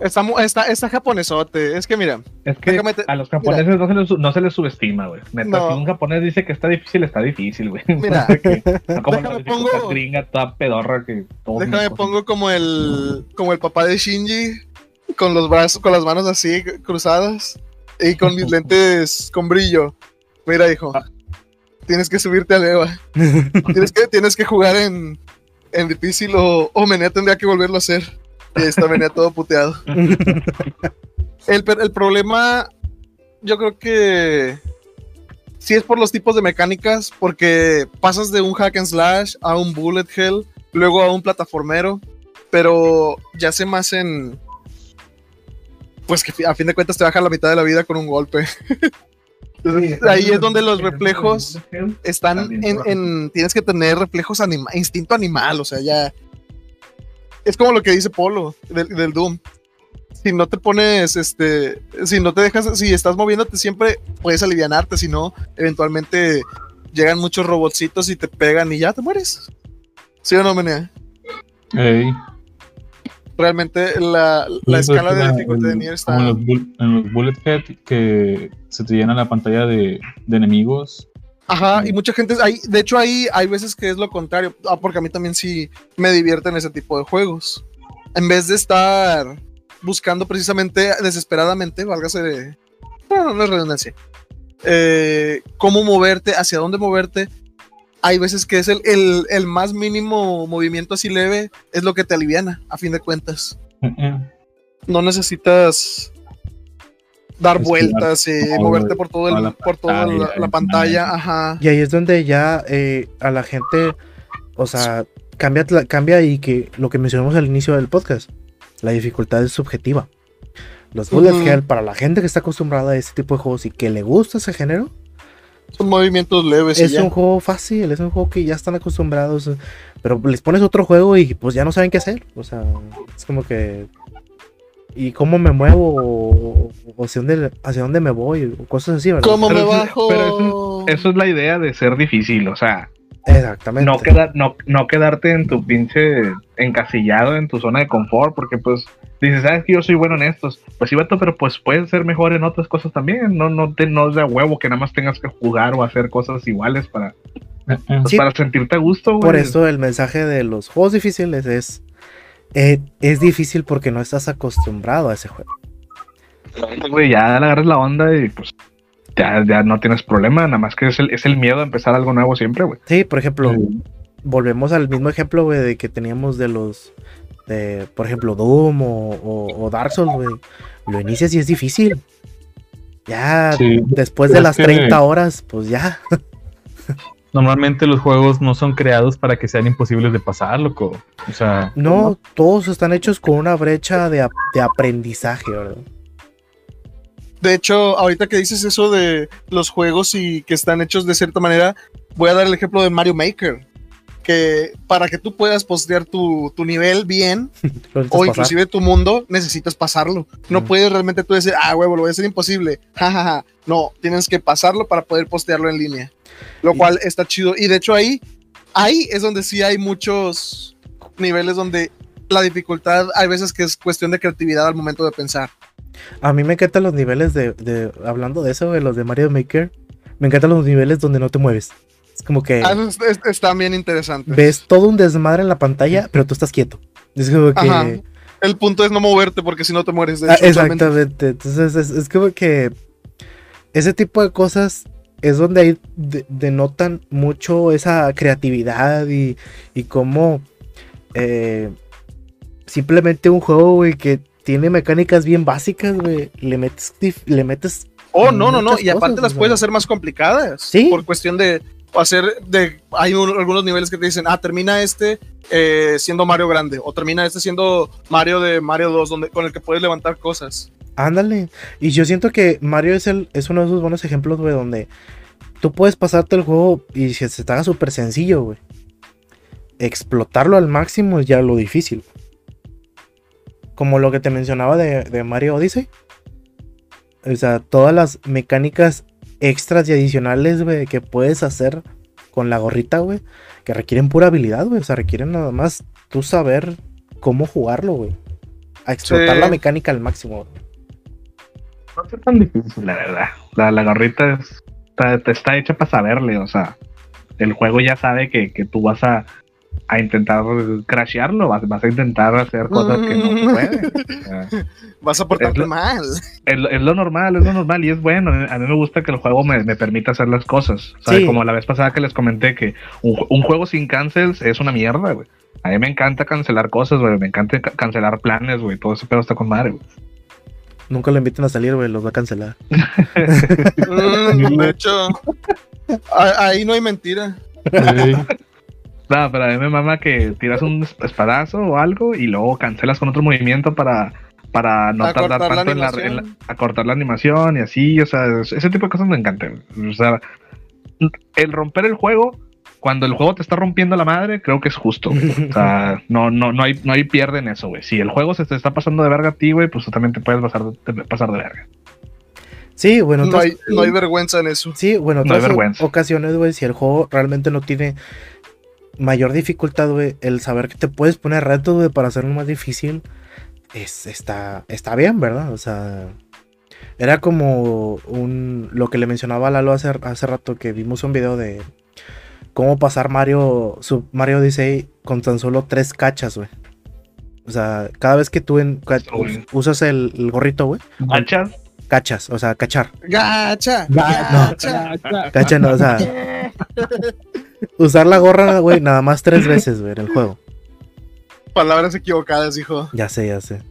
Speaker 3: Está, está, está japonesote. Es que mira,
Speaker 2: Es que
Speaker 3: te-
Speaker 2: a los japoneses no, se les, no se les subestima, güey. Neta,
Speaker 3: No.
Speaker 2: si un japonés dice que está difícil, está difícil, güey. (laughs)
Speaker 3: Mira, (laughs)
Speaker 2: No como
Speaker 3: déjame pongo-
Speaker 2: gringa toda pedorra que todos
Speaker 3: déjame pongo como el. como el papá de Shinji. Con los brazos, con las manos así cruzadas. Y con mis (laughs) lentes con brillo. Mira, hijo.
Speaker 2: Ah.
Speaker 3: tienes que subirte a Eva. tienes, que, tienes que jugar en, en difícil o, o Menea tendría que volverlo a hacer. Está Menea todo puteado. (laughs) El, problema, yo creo que sí es por los tipos de mecánicas, porque pasas de un hack and slash a un bullet hell, luego a un plataformero, pero ya sé más en... Pues que a fin de cuentas te baja la mitad de la vida con un golpe. (laughs) Entonces, ahí es donde los reflejos están en- tienes que tener reflejos anima, instinto animal, o sea, ya es como lo que dice Polo del, del Doom. Si no te pones, este, si no te dejas, si estás moviéndote siempre, puedes alivianarte, si no, eventualmente llegan muchos robotcitos y te pegan y ya te mueres. ¿Sí o no, Menea?
Speaker 4: Ey.
Speaker 3: Realmente la, la escala de dificultad de Nier
Speaker 4: Como en
Speaker 3: está...
Speaker 4: los, bull- en los Bullet Head que se te llena la pantalla de, de enemigos.
Speaker 3: Ajá, y mucha gente, hay, de hecho ahí hay veces que es lo contrario, ah, porque a mí también sí me divierten ese tipo de juegos. En vez de estar buscando precisamente desesperadamente, válgase de... No, no es redundancia. eh, cómo moverte, hacia dónde moverte. Hay veces que es el, el- el más mínimo movimiento así leve, es lo que te aliviana, a fin de cuentas. No necesitas dar vueltas y
Speaker 4: todo
Speaker 3: moverte por todo el,
Speaker 4: toda la
Speaker 3: por toda la,
Speaker 4: pantalla,
Speaker 3: la pantalla, ajá.
Speaker 1: Y ahí es donde ya eh, a la gente, o sea, cambia, cambia y que lo que mencionamos al inicio del podcast, la dificultad es subjetiva. Los bullet
Speaker 3: Ujú.
Speaker 1: hell, para la gente que está acostumbrada a este tipo de juegos y que le gusta ese género,
Speaker 3: Son movimientos leves. y
Speaker 1: es
Speaker 3: ya.
Speaker 1: un juego fácil, es un juego que ya están acostumbrados, eh, pero les pones otro juego y pues ya no saben qué hacer. O sea, es como que... ¿Y cómo me muevo? O, o hacia, dónde, hacia dónde me voy, o cosas así, ¿verdad?
Speaker 3: ¿Cómo me
Speaker 2: Pero eso-
Speaker 3: bajo?
Speaker 2: pero Eso es la idea de ser difícil, o sea,
Speaker 1: Exactamente.
Speaker 2: no, queda, no, no quedarte en tu pinche encasillado en tu zona de confort, porque pues dices, sabes que yo soy bueno en estos, pues sí, vato, pero pues puedes ser mejor en otras cosas también, no, no, te, no es de huevo que nada más tengas que jugar o hacer cosas iguales para, pues,
Speaker 1: Sí.
Speaker 2: para sentirte a gusto, güey.
Speaker 1: Por eso el mensaje de los juegos difíciles es eh, es difícil porque no estás acostumbrado a ese juego.
Speaker 2: Güey, ya le agarras la onda y pues ya, ya no tienes problema, nada más que es el, es el miedo a empezar algo nuevo siempre, güey.
Speaker 1: Sí, por ejemplo,
Speaker 4: Sí.
Speaker 1: volvemos al mismo ejemplo, güey, de que teníamos de los, de, por ejemplo, Doom o, o- o Dark Souls, güey. Lo inicias y es difícil. Ya
Speaker 4: Sí,
Speaker 1: después de las
Speaker 4: es que-
Speaker 1: 30 horas, pues ya. (laughs)
Speaker 4: Normalmente los juegos no son creados para que sean imposibles de pasar, loco. O sea,
Speaker 1: No, todos están hechos con una brecha de, ap- de aprendizaje, ¿verdad?
Speaker 3: De hecho, ahorita que dices eso de los juegos y que están hechos de cierta manera, voy a dar el ejemplo de Mario Maker. Que para que tú puedas postear tu, tu nivel bien, (laughs) o
Speaker 1: pasar.
Speaker 3: inclusive tu mundo, necesitas pasarlo. No
Speaker 1: Mm.
Speaker 3: puedes realmente tú decir, ah, huevo, lo voy a hacer imposible. (laughs) Ja, ja, ja. No, tienes que pasarlo para poder postearlo en línea. Lo
Speaker 1: Y-
Speaker 3: cual está chido. Y de hecho ahí, ahí es donde sí hay muchos niveles donde la dificultad hay veces que es cuestión de creatividad al momento de pensar.
Speaker 1: A mí me encantan los niveles de, de- hablando de eso, de los de Mario Maker, me encantan los niveles donde no te mueves. Es como que
Speaker 3: Ah, es- es- están bien interesantes.
Speaker 1: ves todo un desmadre en la pantalla, pero tú estás quieto. Es como que...
Speaker 3: Ajá. El punto es no moverte porque si no te mueres. De
Speaker 1: Ah,
Speaker 3: hecho,
Speaker 1: exactamente. Entonces es, es como que ese tipo de cosas es donde ahí de- denotan mucho esa creatividad y, y cómo eh, simplemente un juego, güey, que tiene mecánicas bien básicas, güey, le metes, le metes
Speaker 3: Oh, no, no, no. Y aparte
Speaker 1: cosas,
Speaker 3: las
Speaker 1: o
Speaker 3: puedes
Speaker 1: sea.
Speaker 3: hacer más complicadas.
Speaker 1: Sí.
Speaker 3: Por cuestión de hacer de. Hay un- algunos niveles que te dicen, ah, termina este eh, siendo Mario grande. O termina este siendo Mario de Mario 2, donde, con el que puedes levantar cosas.
Speaker 1: Ándale. Y yo siento que Mario es, el, es uno de esos buenos ejemplos, güey, donde tú puedes pasarte el juego y se te haga súper sencillo, güey. Explotarlo al máximo es ya lo difícil. Como lo que te mencionaba de, de Mario Odyssey. O sea, todas las mecánicas extras y adicionales, güey, que puedes hacer con la gorrita, güey, que requieren pura habilidad, güey. O sea, requieren nada más tú saber cómo jugarlo, güey. A explotar
Speaker 3: Sí.
Speaker 1: la mecánica al máximo. güey.
Speaker 2: No es tan difícil, la verdad. La, la gorrita es- está, está hecha para saberle, o sea, el juego ya sabe que, que tú vas a, a intentar crashearlo, vas, vas a intentar hacer cosas que no se pueden. O (laughs) sea,
Speaker 3: Vas a portarte
Speaker 2: Es lo-
Speaker 3: mal.
Speaker 2: es, lo- es lo normal, es lo normal y es bueno. A mí me gusta que el juego me, me permita hacer las cosas. O sea,
Speaker 1: Sí.
Speaker 2: Como la vez pasada que les comenté que un, ju- un juego sin cancels es una mierda, güey. A mí me encanta cancelar cosas, güey. Me encanta ca- cancelar planes, güey. Todo ese pedo está con madre, güey.
Speaker 1: Nunca lo inviten a salir, güey, los va a cancelar. (laughs)
Speaker 3: Mm, de hecho, ahí no hay mentira.
Speaker 2: No, pero a mí me mama que tiras un es- espadazo o algo y luego cancelas con otro movimiento para, para no tardar
Speaker 3: la
Speaker 2: tanto en la, en la- acortar la animación y así, o sea, es- ese tipo de cosas me encantan. O sea, el romper el juego, cuando el juego te está rompiendo la madre, creo que es justo. güey. O sea, (laughs) no, no, no hay, no hay pierde en eso, güey. Si el juego se te está pasando de verga a ti, güey, pues tú también te puedes pasar, de- pasar de verga.
Speaker 1: Sí, bueno,
Speaker 3: No
Speaker 1: entonces-
Speaker 3: hay, no hay vergüenza en eso.
Speaker 1: Sí, bueno,
Speaker 2: No hay vergüenza.
Speaker 1: ocasiones, güey, si el juego realmente no tiene mayor dificultad, güey, el saber que te puedes poner retos, güey, para hacerlo más difícil, es, está, está bien, ¿verdad? O sea, era como un, lo que le mencionaba a Lalo hace, hace rato, que vimos un video de cómo pasar Mario, Sub Mario Odyssey con tan solo tres cachas, güey. O sea, cada vez que tú en- usas el, el gorrito, güey,
Speaker 2: ¿Manchas?
Speaker 1: cachas, o sea, cachar.
Speaker 3: Gacha,
Speaker 1: No.
Speaker 3: gacha.
Speaker 1: Cacha, no, o sea, (laughs) usar la gorra, güey, nada más tres veces, güey, en el juego.
Speaker 3: Palabras equivocadas, hijo.
Speaker 1: Ya sé, ya sé.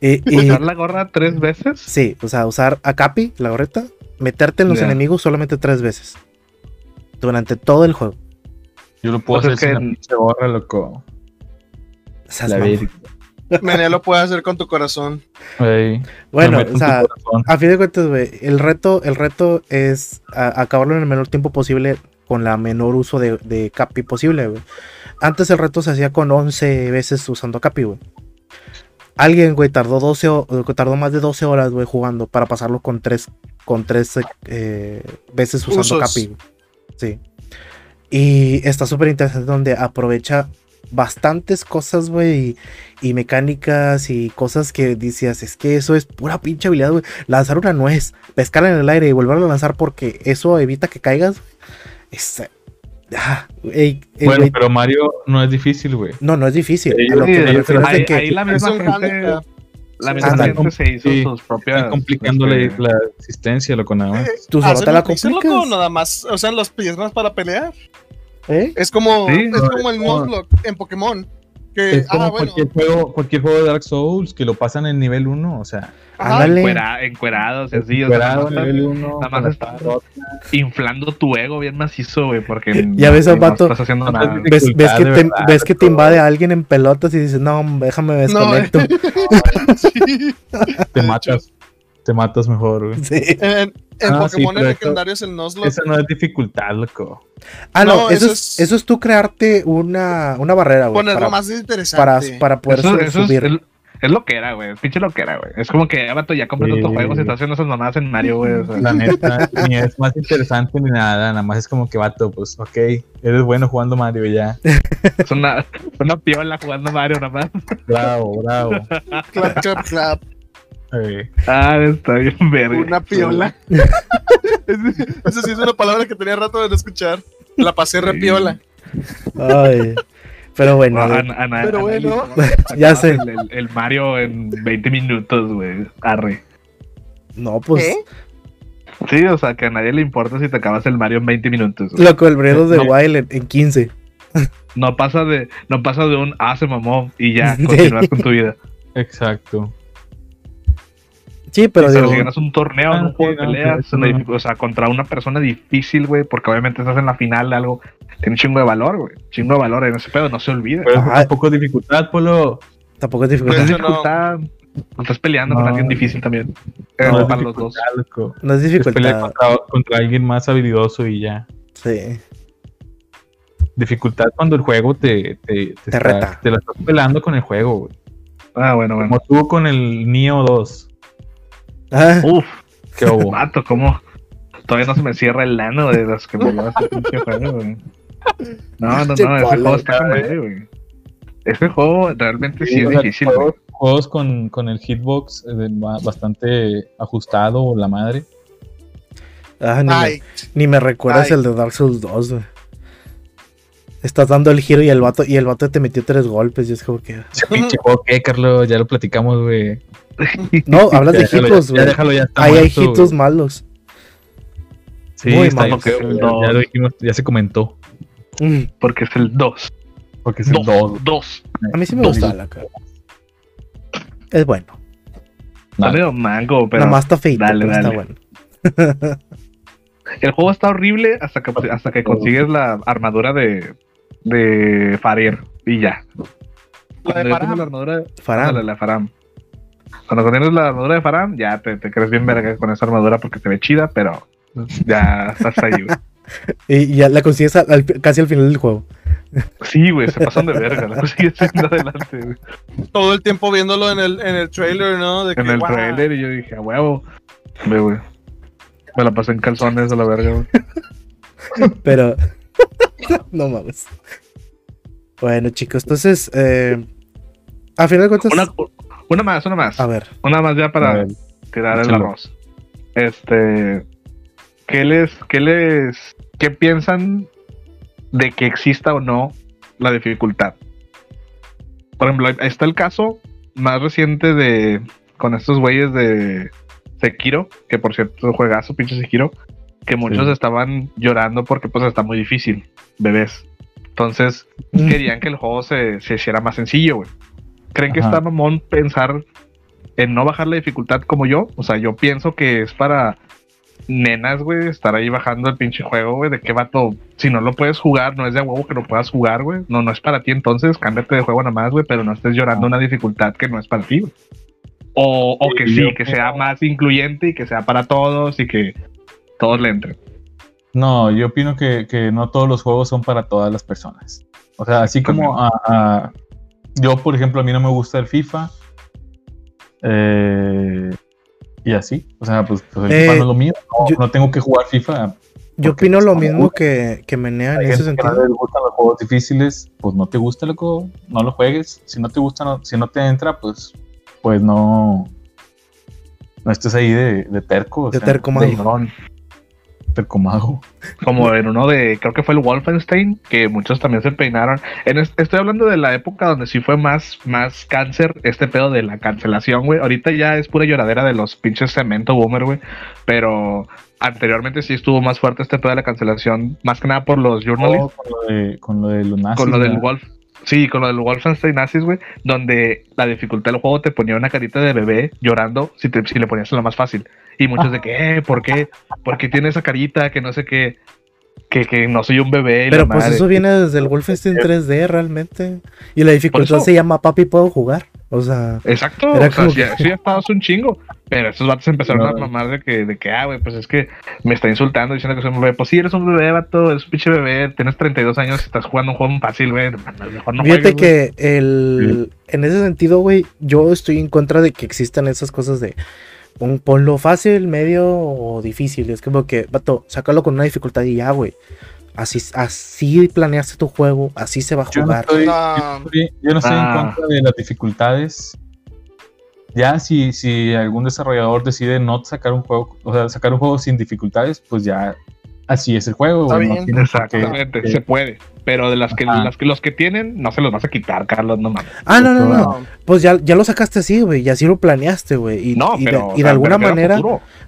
Speaker 1: Y, y-
Speaker 2: ¿Usar la gorra tres veces?
Speaker 1: sí, o sea, usar a Capi, la gorreta, meterte en los enemigos solamente tres veces. Durante todo el juego.
Speaker 4: Yo lo puedo
Speaker 2: Pues
Speaker 4: hacer
Speaker 2: es
Speaker 4: sin
Speaker 2: que-
Speaker 4: la pinche gorra, loco. La
Speaker 3: lo puede hacer con tu corazón.
Speaker 1: Bueno, o sea,
Speaker 4: corazón.
Speaker 1: a fin de cuentas, güey, el reto, el reto es a- acabarlo en el menor tiempo posible con la menor uso de, de Capi posible, güey. Antes el reto se hacía con 11 veces usando Capi, güey. Alguien, güey, tardó 12 o- tardó más de 12 horas, güey, jugando para pasarlo con tres con tres eh, veces usando
Speaker 3: Usos.
Speaker 1: Capi. güey. Sí. Y está súper interesante donde aprovecha bastantes cosas, güey, y, y mecánicas y cosas que decías, es que eso es pura pinche habilidad, güey. Lanzar una nuez, pescarla en el aire y volverla a lanzar porque eso evita que caigas. Güey. Es, ah, ey, ey,
Speaker 4: Bueno, pero Mario no es difícil, güey.
Speaker 1: no, no es difícil.
Speaker 4: Sí,
Speaker 1: a lo que me
Speaker 4: sí,
Speaker 1: refiero es de
Speaker 2: Ahí,
Speaker 1: que
Speaker 2: ahí la misma gente, la misma gente se hizo
Speaker 4: Sí.
Speaker 2: sus propias.
Speaker 4: Están complicándole
Speaker 2: este,
Speaker 4: la existencia, loco, nada más.
Speaker 1: tú solo
Speaker 3: Hacer
Speaker 1: te la
Speaker 3: pixel, loco,
Speaker 1: complicas.
Speaker 3: nada más. O sea, las piernas para pelear.
Speaker 1: ¿eh?
Speaker 3: Es como,
Speaker 2: Sí,
Speaker 3: es
Speaker 4: no,
Speaker 3: como el Nuzlocke en Pokémon. Que,
Speaker 4: Es como
Speaker 3: ah, bueno.
Speaker 4: cualquier, juego, cualquier juego de Dark Souls que lo pasan en nivel 1, o sea,
Speaker 2: encuera- encuerados, así, o sea,
Speaker 4: Encuerado en
Speaker 2: más
Speaker 4: nivel
Speaker 2: estás
Speaker 4: 1.
Speaker 2: nada más estás inflando tu ego bien macizo, güey, porque
Speaker 1: Ya ves al
Speaker 2: no estás haciendo
Speaker 4: No,
Speaker 2: nada.
Speaker 4: no,
Speaker 1: ¿Ves, ves que te,
Speaker 4: verdad,
Speaker 1: ves que te
Speaker 4: loco.
Speaker 1: invade alguien en pelotas y dices, no, déjame me
Speaker 3: No,
Speaker 1: desconecto.
Speaker 3: Sí. (laughs)
Speaker 4: Te matas. Te matas mejor, güey.
Speaker 1: Sí.
Speaker 3: En, en
Speaker 4: Ah, sí,
Speaker 3: Pokémon
Speaker 4: pero
Speaker 3: el
Speaker 4: eso-
Speaker 3: legendario es el Nuzlocke.
Speaker 4: Esa no es dificultad, loco.
Speaker 1: Ah, no,
Speaker 3: No,
Speaker 1: eso,
Speaker 3: eso
Speaker 1: es,
Speaker 3: es-
Speaker 1: eso es tú crearte una, una barrera, güey.
Speaker 3: Ponerlo
Speaker 1: Para,
Speaker 3: más interesante.
Speaker 1: para, para poder
Speaker 2: Eso, eso
Speaker 1: subir.
Speaker 2: es, es lo que era, güey. Pinche lo que era, güey. Es como que, ah, vato, ya compras
Speaker 4: Sí.
Speaker 2: otros juegos y estás haciendo esas mamadas en Mario, güey. o sea.
Speaker 4: La (laughs) neta, ni es más interesante ni nada. Nada más es como que, vato, pues, ok, eres bueno jugando Mario ya.
Speaker 2: Es una, una piola jugando Mario, nada más.
Speaker 4: Bravo, bravo.
Speaker 3: Clap, clap, clap.
Speaker 4: Eh,
Speaker 2: Ah, está bien (laughs) verga.
Speaker 3: Una piola. (laughs) Esa sí es una palabra que tenía rato de no escuchar. La pasé re
Speaker 2: Sí.
Speaker 3: piola.
Speaker 1: Ay, pero bueno,
Speaker 2: Ah,
Speaker 1: güey.
Speaker 2: ana- ana-
Speaker 3: Pero bueno. (laughs)
Speaker 1: Ya sé.
Speaker 2: El, el- el Mario en 20 minutos, güey. Arre.
Speaker 1: no, pues,
Speaker 3: ¿Eh?
Speaker 2: Sí, o sea, que a nadie le importa si te acabas el Mario en 20 minutos. güey.
Speaker 1: loco, el Breath the
Speaker 4: No.
Speaker 1: Wild en, en 15.
Speaker 2: No pasa de, no pasa de un ah, se mamó y ya
Speaker 1: Sí.
Speaker 2: continúas con tu vida.
Speaker 4: exacto.
Speaker 1: Sí, pero
Speaker 2: Pero,
Speaker 1: digo,
Speaker 2: si ganas un torneo en
Speaker 4: Ah,
Speaker 2: un juego
Speaker 4: sí,
Speaker 2: de
Speaker 4: no,
Speaker 2: peleas,
Speaker 4: sí, no.
Speaker 2: o sea, contra una persona difícil, güey, porque obviamente estás en la final de algo, tiene un chingo de valor, güey. Chingo de valor en ese pedo, no se olvida.
Speaker 4: Pero
Speaker 1: Ajá.
Speaker 4: es dificultad, Polo.
Speaker 1: tampoco es
Speaker 2: Pues
Speaker 1: dificultad.
Speaker 2: es
Speaker 3: eso no.
Speaker 2: dificultad. Estás peleando con alguien difícil también. Eh,
Speaker 4: No, es
Speaker 2: para los dos.
Speaker 4: dificultad, loco.
Speaker 1: No es
Speaker 4: Es pelear
Speaker 1: dificultad.
Speaker 4: contra, contra alguien más habilidoso y ya.
Speaker 1: Sí.
Speaker 4: Dificultad cuando el juego te, te,
Speaker 1: Te reta.
Speaker 4: Te la estás pelando con el juego, güey.
Speaker 2: Ah, bueno, bueno.
Speaker 4: Como tú con el Neo 2.
Speaker 1: Ah,
Speaker 2: Uf,
Speaker 4: ¿Qué (laughs) hubo?
Speaker 2: vato, ¿cómo? Todavía no se me cierra el lano de los que me lleva ese pinche juego, güey. No, no, no, ese juego está madre, güey. Ese juego realmente sí,
Speaker 4: Sí,
Speaker 2: es
Speaker 4: o sea,
Speaker 2: difícil,
Speaker 4: juegos, juegos con, con el hitbox eh, bastante ajustado, la madre.
Speaker 1: ah, ni,
Speaker 3: Ay,
Speaker 1: me, ni me recuerdas
Speaker 3: Ay.
Speaker 1: el de Dark Souls 2, güey. Estás dando el giro y el vato, y el vato te metió tres golpes. Y es como que.
Speaker 4: Ese pinche juego, ¿qué, Carlos? Ya lo platicamos, güey.
Speaker 1: No, (laughs) hablas
Speaker 4: Ya
Speaker 1: de hitos, güey.
Speaker 4: déjalo, ya está
Speaker 1: Ahí hay hitos malos.
Speaker 4: Sí,
Speaker 1: Muy
Speaker 4: está bien
Speaker 1: malos.
Speaker 4: feo, güey, ya, ya lo dijimos, ya se comentó.
Speaker 1: Mm,
Speaker 2: Porque es el 2.
Speaker 4: Porque es el 2.
Speaker 2: 2.
Speaker 1: A mí sí me
Speaker 4: Dos.
Speaker 1: gusta la cara. Es bueno.
Speaker 2: Está medio mango, pero
Speaker 1: Nada más está feito,
Speaker 2: dale,
Speaker 1: pero está
Speaker 2: dale.
Speaker 1: bueno. (laughs)
Speaker 2: el juego está horrible hasta que, hasta que consigues la armadura de, de Farir y ya.
Speaker 3: La de
Speaker 2: Cuando ya tienes
Speaker 3: Faram.
Speaker 2: la armadura de la Faram. Cuando tienes la armadura de Faram, ya te, te crees bien verga con esa armadura porque se ve chida, pero ya estás ahí, güey. (laughs)
Speaker 1: Y ya la consigues al- al- casi al final del juego.
Speaker 2: Sí, güey, se pasan de verga, la consigues (laughs) siendo adelante, güey.
Speaker 3: Todo el tiempo viéndolo en el, en el trailer, ¿no? De
Speaker 2: En
Speaker 3: que,
Speaker 2: el trailer y yo dije, a huevo. Ve, güey. Me la pasé en calzones a la verga, güey. (laughs)
Speaker 1: Pero. (laughs) no mames. Bueno, chicos, entonces. Eh, a final de cuentas.
Speaker 2: Una, una más, una más.
Speaker 1: A ver.
Speaker 2: Una más ya para tirar el arroz. Este. ¿Qué les. ¿Qué les. ¿Qué piensan de que exista o no la dificultad? Por ejemplo, ahí está el caso más reciente de. Con estos güeyes de Sekiro, que por cierto, juegazo, pinche Sekiro, que muchos
Speaker 4: Sí.
Speaker 2: estaban llorando porque pues está muy difícil, bebés. Entonces,
Speaker 1: Mm.
Speaker 2: querían que el juego se, se hiciera más sencillo, güey. ¿Creen que está mamón pensar en no bajar la dificultad como yo? O sea, yo pienso que es para nenas, güey, estar ahí bajando el pinche juego, güey, de qué vato. Si no lo puedes jugar, no es de huevo que lo puedas jugar, güey. No, no es para ti, entonces cámbiate de juego nada más, güey, pero no estés llorando una dificultad que no es para ti, güey. O, o que
Speaker 4: Sí,
Speaker 2: que sea más incluyente y que sea para todos y que todos le entren.
Speaker 4: No, yo opino que, que no todos los juegos son para todas las personas. O sea, así como a, a- yo, por ejemplo, a mí no me gusta el FIFA. eh, y así. O sea, pues, pues el
Speaker 1: Eh,
Speaker 4: FIFA no es lo mío. No,
Speaker 1: yo-
Speaker 4: no tengo que jugar FIFA.
Speaker 1: Yo opino lo mismo que, que Menea en ese
Speaker 4: no
Speaker 1: sentido.
Speaker 4: les gustan los juegos difíciles, pues no te gusta, loco, no lo juegues. Si no te gusta, no- si no te entra, pues, pues no, no estés ahí de, de terco. o
Speaker 1: De
Speaker 4: sea,
Speaker 1: terco mago. (laughs)
Speaker 2: como en uno de, creo que fue el Wolfenstein, que muchos también se peinaron. En es- estoy hablando de la época donde sí fue más, más cáncer este pedo de la cancelación, güey. Ahorita ya es pura lloradera de los pinches cemento boomer, güey. Pero anteriormente sí estuvo más fuerte este pedo de la cancelación, más que nada por los journalists,
Speaker 4: con lo de, con lo de los nazis,
Speaker 2: con lo del. Wolf. Sí, con lo del Wolfenstein Nazis, güey, donde la dificultad del juego te ponía una carita de bebé llorando si, te, si le ponías la más fácil. Y muchos de que, eh, ¿por qué? ¿Por qué tiene esa carita? Que no sé qué. Que, que no soy un bebé. y
Speaker 1: Pero
Speaker 2: la
Speaker 1: pues
Speaker 2: madre.
Speaker 1: eso viene desde el Wolfenstein 3D realmente. Y la dificultad
Speaker 2: eso-
Speaker 1: se llama Papi Puedo Jugar. O sea,
Speaker 2: Exacto,
Speaker 1: Era
Speaker 2: o sea,
Speaker 1: como
Speaker 2: sí,
Speaker 1: que-
Speaker 2: sí, ya estabas un chingo. Pero estos vatos empezaron
Speaker 4: No,
Speaker 2: a mamar de que, de que, ah, güey, pues es que me está insultando diciendo que soy un bebé. Pues sí, eres un bebé, vato, eres un pinche bebé, tienes 32 años y estás jugando un juego fácil, güey. Mejor no
Speaker 1: fíjate
Speaker 2: juegues,
Speaker 1: que el, en ese sentido, güey, yo estoy en contra de que existan esas cosas de pon- ponlo fácil, medio o difícil. Es como que, vato, sácalo con una dificultad y ya, güey. Así, así planeaste tu juego, así se va a
Speaker 4: Yo no
Speaker 1: jugar.
Speaker 4: estoy,
Speaker 3: No.
Speaker 4: yo no estoy- yo no estoy
Speaker 2: Ah.
Speaker 4: en contra de las dificultades. Ya si, si algún desarrollador decide no sacar un juego, o sea, sacar un juego sin dificultades, pues ya así es el juego.
Speaker 3: Está bien.
Speaker 2: Exactamente,
Speaker 4: que-
Speaker 2: se puede. Pero de las que,
Speaker 4: Ajá.
Speaker 2: las que los que tienen, no se los vas a quitar, Carlos, no mames.
Speaker 1: Ah, no, no, no.
Speaker 3: No.
Speaker 1: Pues ya, ya lo sacaste así, güey, y así lo planeaste, güey. Y,
Speaker 2: No,
Speaker 1: y de-
Speaker 2: pero.
Speaker 1: y de,
Speaker 2: o sea,
Speaker 1: alguna manera,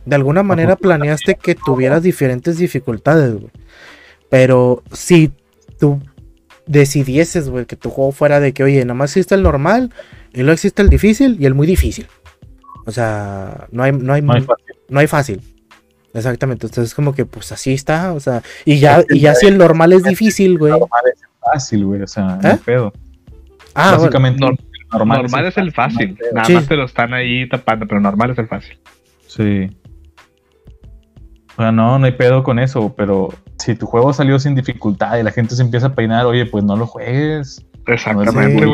Speaker 1: de alguna manera planeaste que tuvieras diferentes dificultades, güey. Pero si tú decidieses, güey, que tu juego fuera de que, oye, nada más existe el normal, y luego existe el difícil y el muy difícil. O sea, no hay, no hay,
Speaker 4: no hay fácil.
Speaker 1: no hay fácil. Exactamente. Entonces, como que, pues así está. O sea, y ya,
Speaker 4: Es
Speaker 1: y ya si el normal es difícil, güey.
Speaker 4: Normal es el fácil, güey, o sea, no
Speaker 1: ¿Eh?
Speaker 4: hay pedo.
Speaker 1: Ah, bueno.
Speaker 4: Básicamente, el normal,
Speaker 2: Normal es el fácil.
Speaker 4: no.
Speaker 2: Nada
Speaker 1: Sí.
Speaker 2: más te lo están ahí tapando, pero normal es el fácil.
Speaker 4: Sí. O sea, no, no hay pedo con eso, pero si tu juego salió sin dificultad y la gente se empieza a peinar, oye, pues no lo juegues.
Speaker 2: Exactamente.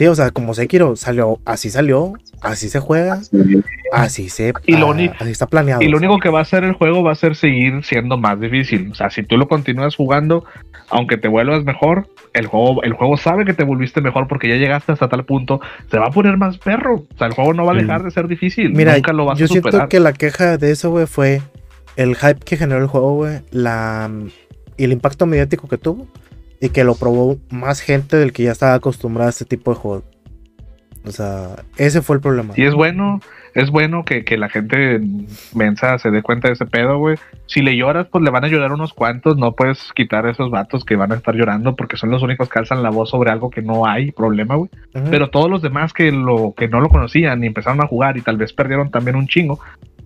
Speaker 1: Sí, o sea, como Sekiro salió, así salió, así se juega, así se.
Speaker 2: Y lo
Speaker 1: ah, así está planeado.
Speaker 2: Y lo único que va a hacer el juego va a ser seguir siendo más difícil. O sea, si tú lo continúas jugando, aunque te vuelvas mejor, el juego, el juego sabe que te volviste mejor porque ya llegaste hasta tal punto, se va a poner más perro. O sea, el juego no va a dejar de ser difícil.
Speaker 1: Mira,
Speaker 2: Nunca lo vas
Speaker 1: yo
Speaker 2: a
Speaker 1: siento
Speaker 2: superar.
Speaker 1: que la queja de eso, güey, fue el hype que generó el juego, güey, la y el impacto mediático que tuvo y que lo probó más gente del que ya estaba acostumbrada a este tipo de juego. O sea, ese fue el problema.
Speaker 2: Y es bueno, es bueno que, que la gente mensa se dé cuenta de ese pedo, güey. Si le lloras, pues le van a llorar unos cuantos. No puedes quitar a esos vatos que van a estar llorando porque son los únicos que alzan la voz sobre algo que no hay problema, güey. Pero todos los demás que lo que no lo conocían y empezaron a jugar y tal vez perdieron también un chingo,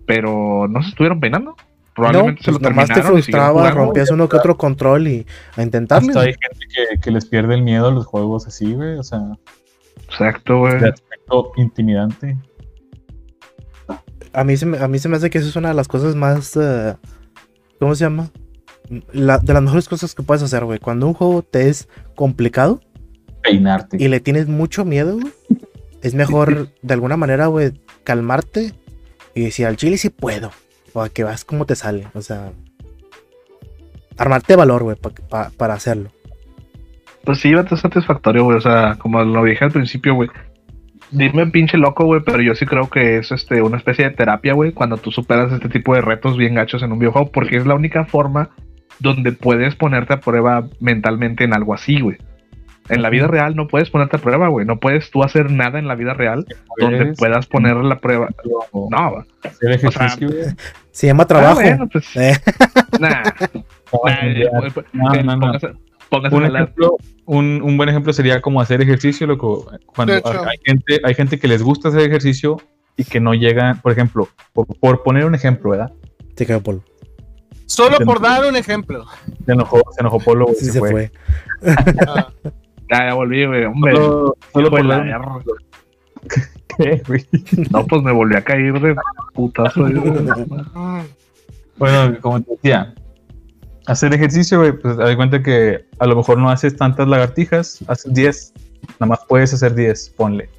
Speaker 2: pero no se estuvieron peinando. Probablemente
Speaker 1: no,
Speaker 2: se lo
Speaker 1: pues nomás te frustraba, rompías uno que otro control y a intentarle.
Speaker 4: Hasta hay gente que, que les pierde el miedo a los juegos así, güey. O sea,
Speaker 2: Exacto, güey.
Speaker 4: de aspecto intimidante.
Speaker 1: A mí, se me, a mí se me hace que eso es una de las cosas más. eh, ¿Cómo se llama? La- de las mejores cosas que puedes hacer, güey. Cuando un juego te es complicado
Speaker 4: Peinarte.
Speaker 1: y le tienes mucho miedo, güey, es mejor (laughs) de alguna manera, güey, calmarte y decir al chile sí puedo. O a que vas como te sale. O sea, armarte valor, güey, pa- pa- para hacerlo.
Speaker 2: Pues sí, es satisfactorio, güey. O sea, como lo dije al principio, güey. Dime pinche loco, güey, pero yo sí creo que es este una especie de terapia, güey, cuando tú superas este tipo de retos bien gachos en un videojuego, porque es la única forma donde puedes ponerte a prueba mentalmente en algo así, güey. En la vida real no puedes ponerte a prueba, güey. No puedes tú hacer nada en la vida real donde puedas poner la prueba. No,
Speaker 4: Hacer ejercicio, güey.
Speaker 1: Se llama trabajo.
Speaker 2: Ah, bueno, pues,
Speaker 1: Eh,
Speaker 2: nah,
Speaker 4: Un
Speaker 2: a hablar.
Speaker 4: ejemplo, un, un buen ejemplo sería como hacer ejercicio, loco. Cuando hay gente, hay gente que les gusta hacer ejercicio y que no llegan, por ejemplo, por, por poner un ejemplo, ¿verdad?
Speaker 1: se quedó polvo.
Speaker 3: Solo por dar un ejemplo.
Speaker 4: Se enojó, se enojó Polo,
Speaker 1: Sí,
Speaker 4: se,
Speaker 1: se
Speaker 4: fue.
Speaker 1: fue. (laughs)
Speaker 3: Ah,
Speaker 2: Ya, ya volví, güey. Hombre,
Speaker 4: Solo, solo por
Speaker 2: la. (laughs)
Speaker 4: ¿Qué, güey?
Speaker 2: No, pues me volví a caer de putazo. güey.
Speaker 4: Bueno, como te decía, hacer ejercicio, güey, pues haz de cuenta que a lo mejor no haces tantas lagartijas, haces 10, nada más puedes hacer 10, ponle.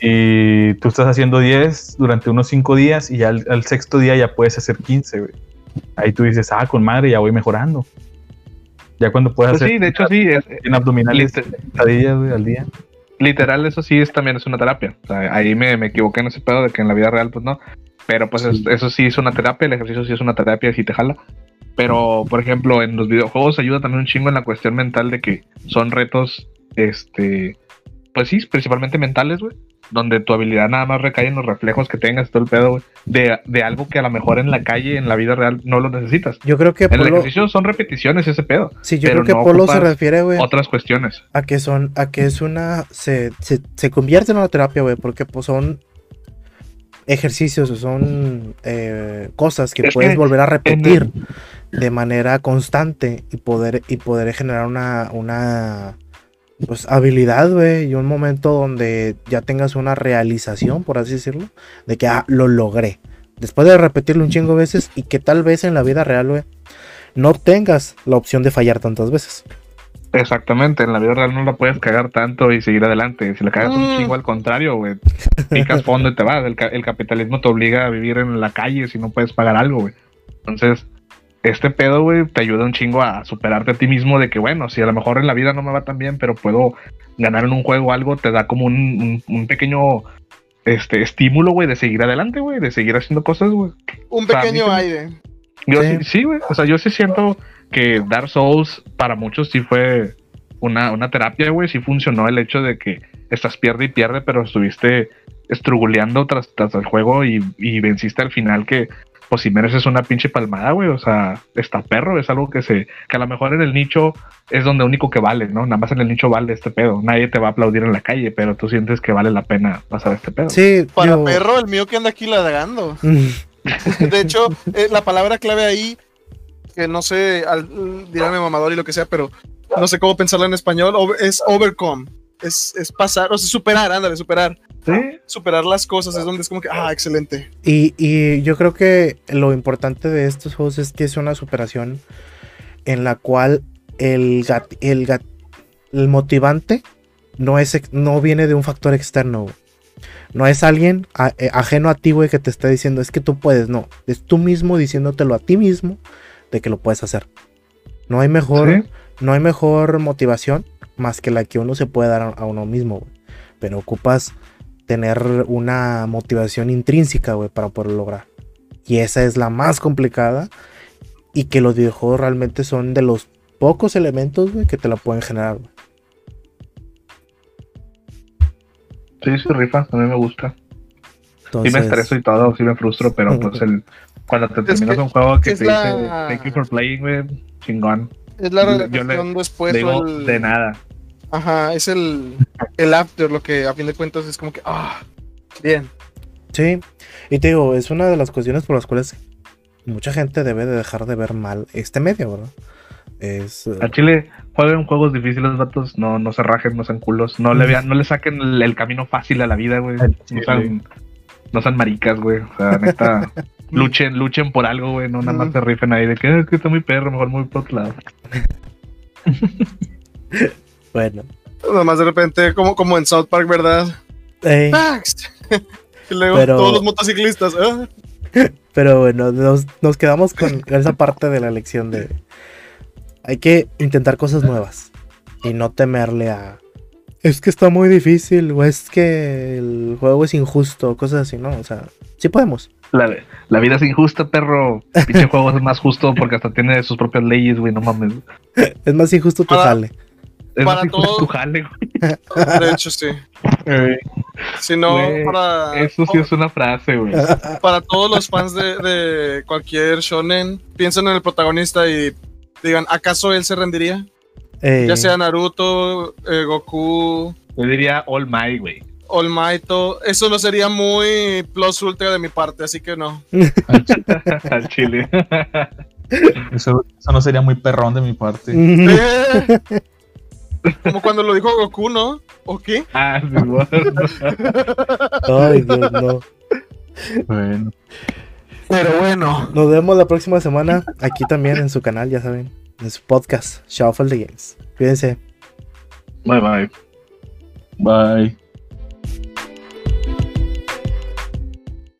Speaker 4: Y tú estás haciendo 10 durante unos 5 días y ya al, al sexto día ya puedes hacer 15, güey. Ahí tú dices, ah, con madre, ya voy mejorando. Ya cuando puedas
Speaker 2: Pues
Speaker 4: hacer
Speaker 2: sí, de hecho sí, es,
Speaker 4: en abdominales sentadillas, güey, al día.
Speaker 2: literal eso sí es también es una terapia. O sea, ahí me, me equivoqué en ese pedo de que en la vida real pues no. Pero pues es-
Speaker 4: Sí.
Speaker 2: eso sí es una terapia, el ejercicio sí es una terapia sí te jala. Pero, por ejemplo, en los videojuegos ayuda también un chingo en la cuestión mental de que son retos, este, pues sí, principalmente mentales, güey. Donde tu habilidad nada más recae en los reflejos que tengas, todo el pedo, güey. De, de algo que a lo mejor en la calle, en la vida real, no lo necesitas.
Speaker 1: Yo creo que
Speaker 2: En el
Speaker 1: Polo.
Speaker 2: ejercicio son repeticiones ese pedo.
Speaker 1: Sí, yo creo que
Speaker 2: no
Speaker 1: Polo se refiere, güey,
Speaker 2: Otras cuestiones.
Speaker 1: a que son, a que es una, se, se, se convierte en una terapia, güey, porque pues son ejercicios, o son eh, cosas que
Speaker 2: Es
Speaker 1: puedes
Speaker 2: que
Speaker 1: volver a repetir de manera constante y poder, y poder generar una, una pues, habilidad, güey, y un momento donde ya tengas una realización, por así decirlo, de que, ah, lo logré. Después de repetirlo un chingo de veces y que tal vez en la vida real, güey, no tengas la opción de fallar tantas veces.
Speaker 2: Exactamente, en la vida real no la puedes cagar tanto y seguir adelante. Si la cagas un
Speaker 3: Mm.
Speaker 2: chingo al contrario, güey, picas fondo y te vas. El, el capitalismo te obliga a vivir en la calle si no puedes pagar algo, güey. Entonces, este pedo, güey, te ayuda un chingo a superarte a ti mismo de que, bueno, si a lo mejor en la vida no me va tan bien, pero puedo ganar en un juego algo, te da como un, un- un pequeño este estímulo, güey, de seguir adelante, güey, de seguir haciendo cosas, güey.
Speaker 3: Un
Speaker 2: O sea,
Speaker 3: pequeño aire.
Speaker 2: Yo
Speaker 1: Sí.
Speaker 2: sí, sí, güey. O sea, yo sí siento que Dark Souls para muchos sí fue una, una terapia, güey. Sí funcionó el hecho de que estás pierde y pierde, pero estuviste estruguleando tras, tras el juego y, y venciste al final que, pues si mereces una pinche palmada, güey. O sea, está perro, es algo que se, que a lo mejor en el nicho es donde único que vale, ¿no? Nada más en el nicho vale este pedo. Nadie te va a aplaudir en la calle, pero tú sientes que vale la pena pasar este pedo.
Speaker 1: Sí,
Speaker 3: Para
Speaker 1: yo-
Speaker 3: perro, el mío que anda aquí ladrando. (laughs) De hecho, eh, la palabra clave ahí, que no sé, al, dirá mi mamador y lo que sea, pero no sé cómo pensarla en español, es overcome. Es, es pasar, o sea, superar, ándale, superar.
Speaker 2: Sí,
Speaker 3: Superar las cosas es donde es como que, ah, excelente.
Speaker 1: Y, y yo creo que lo importante de estos juegos es que es una superación en la cual el, gat- el, gat- el motivante no, es, no viene de un factor externo. güey. No es alguien a- eh, ajeno a ti, güey, que te está diciendo es que tú puedes. No, es tú mismo diciéndotelo a ti mismo de que lo puedes hacer. No hay mejor,
Speaker 2: sí.
Speaker 1: no hay mejor motivación más que la que uno se puede dar a, a uno mismo, güey. Pero ocupas tener una motivación intrínseca, güey, para poderlo lograr. Y esa es la más complicada y que los videojuegos realmente son de los pocos elementos, güey, que te la pueden generar, güey.
Speaker 2: Sí, sí, rifa, a mí me gusta.
Speaker 1: Entonces,
Speaker 2: Sí me estreso y todo, sí me frustro, pero pues el (laughs) cuando te
Speaker 3: Es
Speaker 2: terminas
Speaker 3: que
Speaker 2: un juego que te
Speaker 3: la-
Speaker 2: dice thank you for playing, güey, chingón.
Speaker 3: Es la relación después.
Speaker 2: Digo,
Speaker 3: el-
Speaker 2: de nada.
Speaker 3: Ajá, es el, el after, lo que a fin de cuentas es como que, ah, bien.
Speaker 1: Sí, y te digo, es una de las cuestiones por las cuales mucha gente debe de dejar de ver mal este medio, ¿verdad? Es... eh,
Speaker 2: A Chile jueguen juegos difíciles, vatos, no, no se rajen, no sean culos, no le vean, no le saquen el, el camino fácil a la vida, güey. No sean, no sean maricas, güey. O sea, neta, (laughs) luchen, luchen por algo, güey, no nada más se rifen ahí de que, "Ah, que está muy perro, mejor muy por otro lado. (laughs)
Speaker 1: Bueno.
Speaker 3: Nada más de repente, como, como en South Park, ¿verdad?
Speaker 1: Eh, (laughs)
Speaker 3: y luego
Speaker 1: Pero-
Speaker 3: todos los motociclistas. ah. (laughs)
Speaker 1: pero bueno, nos, nos quedamos con esa parte de la lección de... Hay que intentar cosas nuevas y no temerle a... Es que está muy difícil o es que el juego es injusto, cosas así, ¿no? O sea, sí podemos.
Speaker 2: La, la vida es injusta, perro. Pinche juego es más justo porque hasta tiene sus propias leyes, güey, no mames. (laughs)
Speaker 1: Es más injusto tu
Speaker 3: Para-
Speaker 1: jale.
Speaker 2: Es
Speaker 3: Para
Speaker 2: más injusto
Speaker 3: todo-
Speaker 2: tu jale, güey. (laughs)
Speaker 3: De hecho, sí.
Speaker 4: Eh,
Speaker 3: Si no,
Speaker 2: Güey,
Speaker 3: para,
Speaker 2: Eso sí es una frase, güey.
Speaker 3: para todos los fans de, de cualquier shonen, piensen en el protagonista y digan, ¿acaso él se rendiría?
Speaker 1: Eh,
Speaker 3: Ya sea Naruto, eh, Goku,
Speaker 2: Yo diría All Might, güey.
Speaker 3: All Might, todo- eso no sería muy plus ultra de mi parte, así que no.
Speaker 4: al (laughs) chile.
Speaker 2: Al chile.
Speaker 4: Eso, eso no sería muy perrón de mi parte. (laughs)
Speaker 3: Como cuando lo dijo Goku, ¿no? ¿O qué?
Speaker 2: ah, sí, güey.
Speaker 1: Ay, Dios, no.
Speaker 4: Bueno,
Speaker 3: Pero bueno.
Speaker 1: Nos vemos la próxima semana aquí también en su canal, ya saben, en su podcast, Shuffle the Games. Cuídense.
Speaker 2: Bye, bye.
Speaker 4: bye.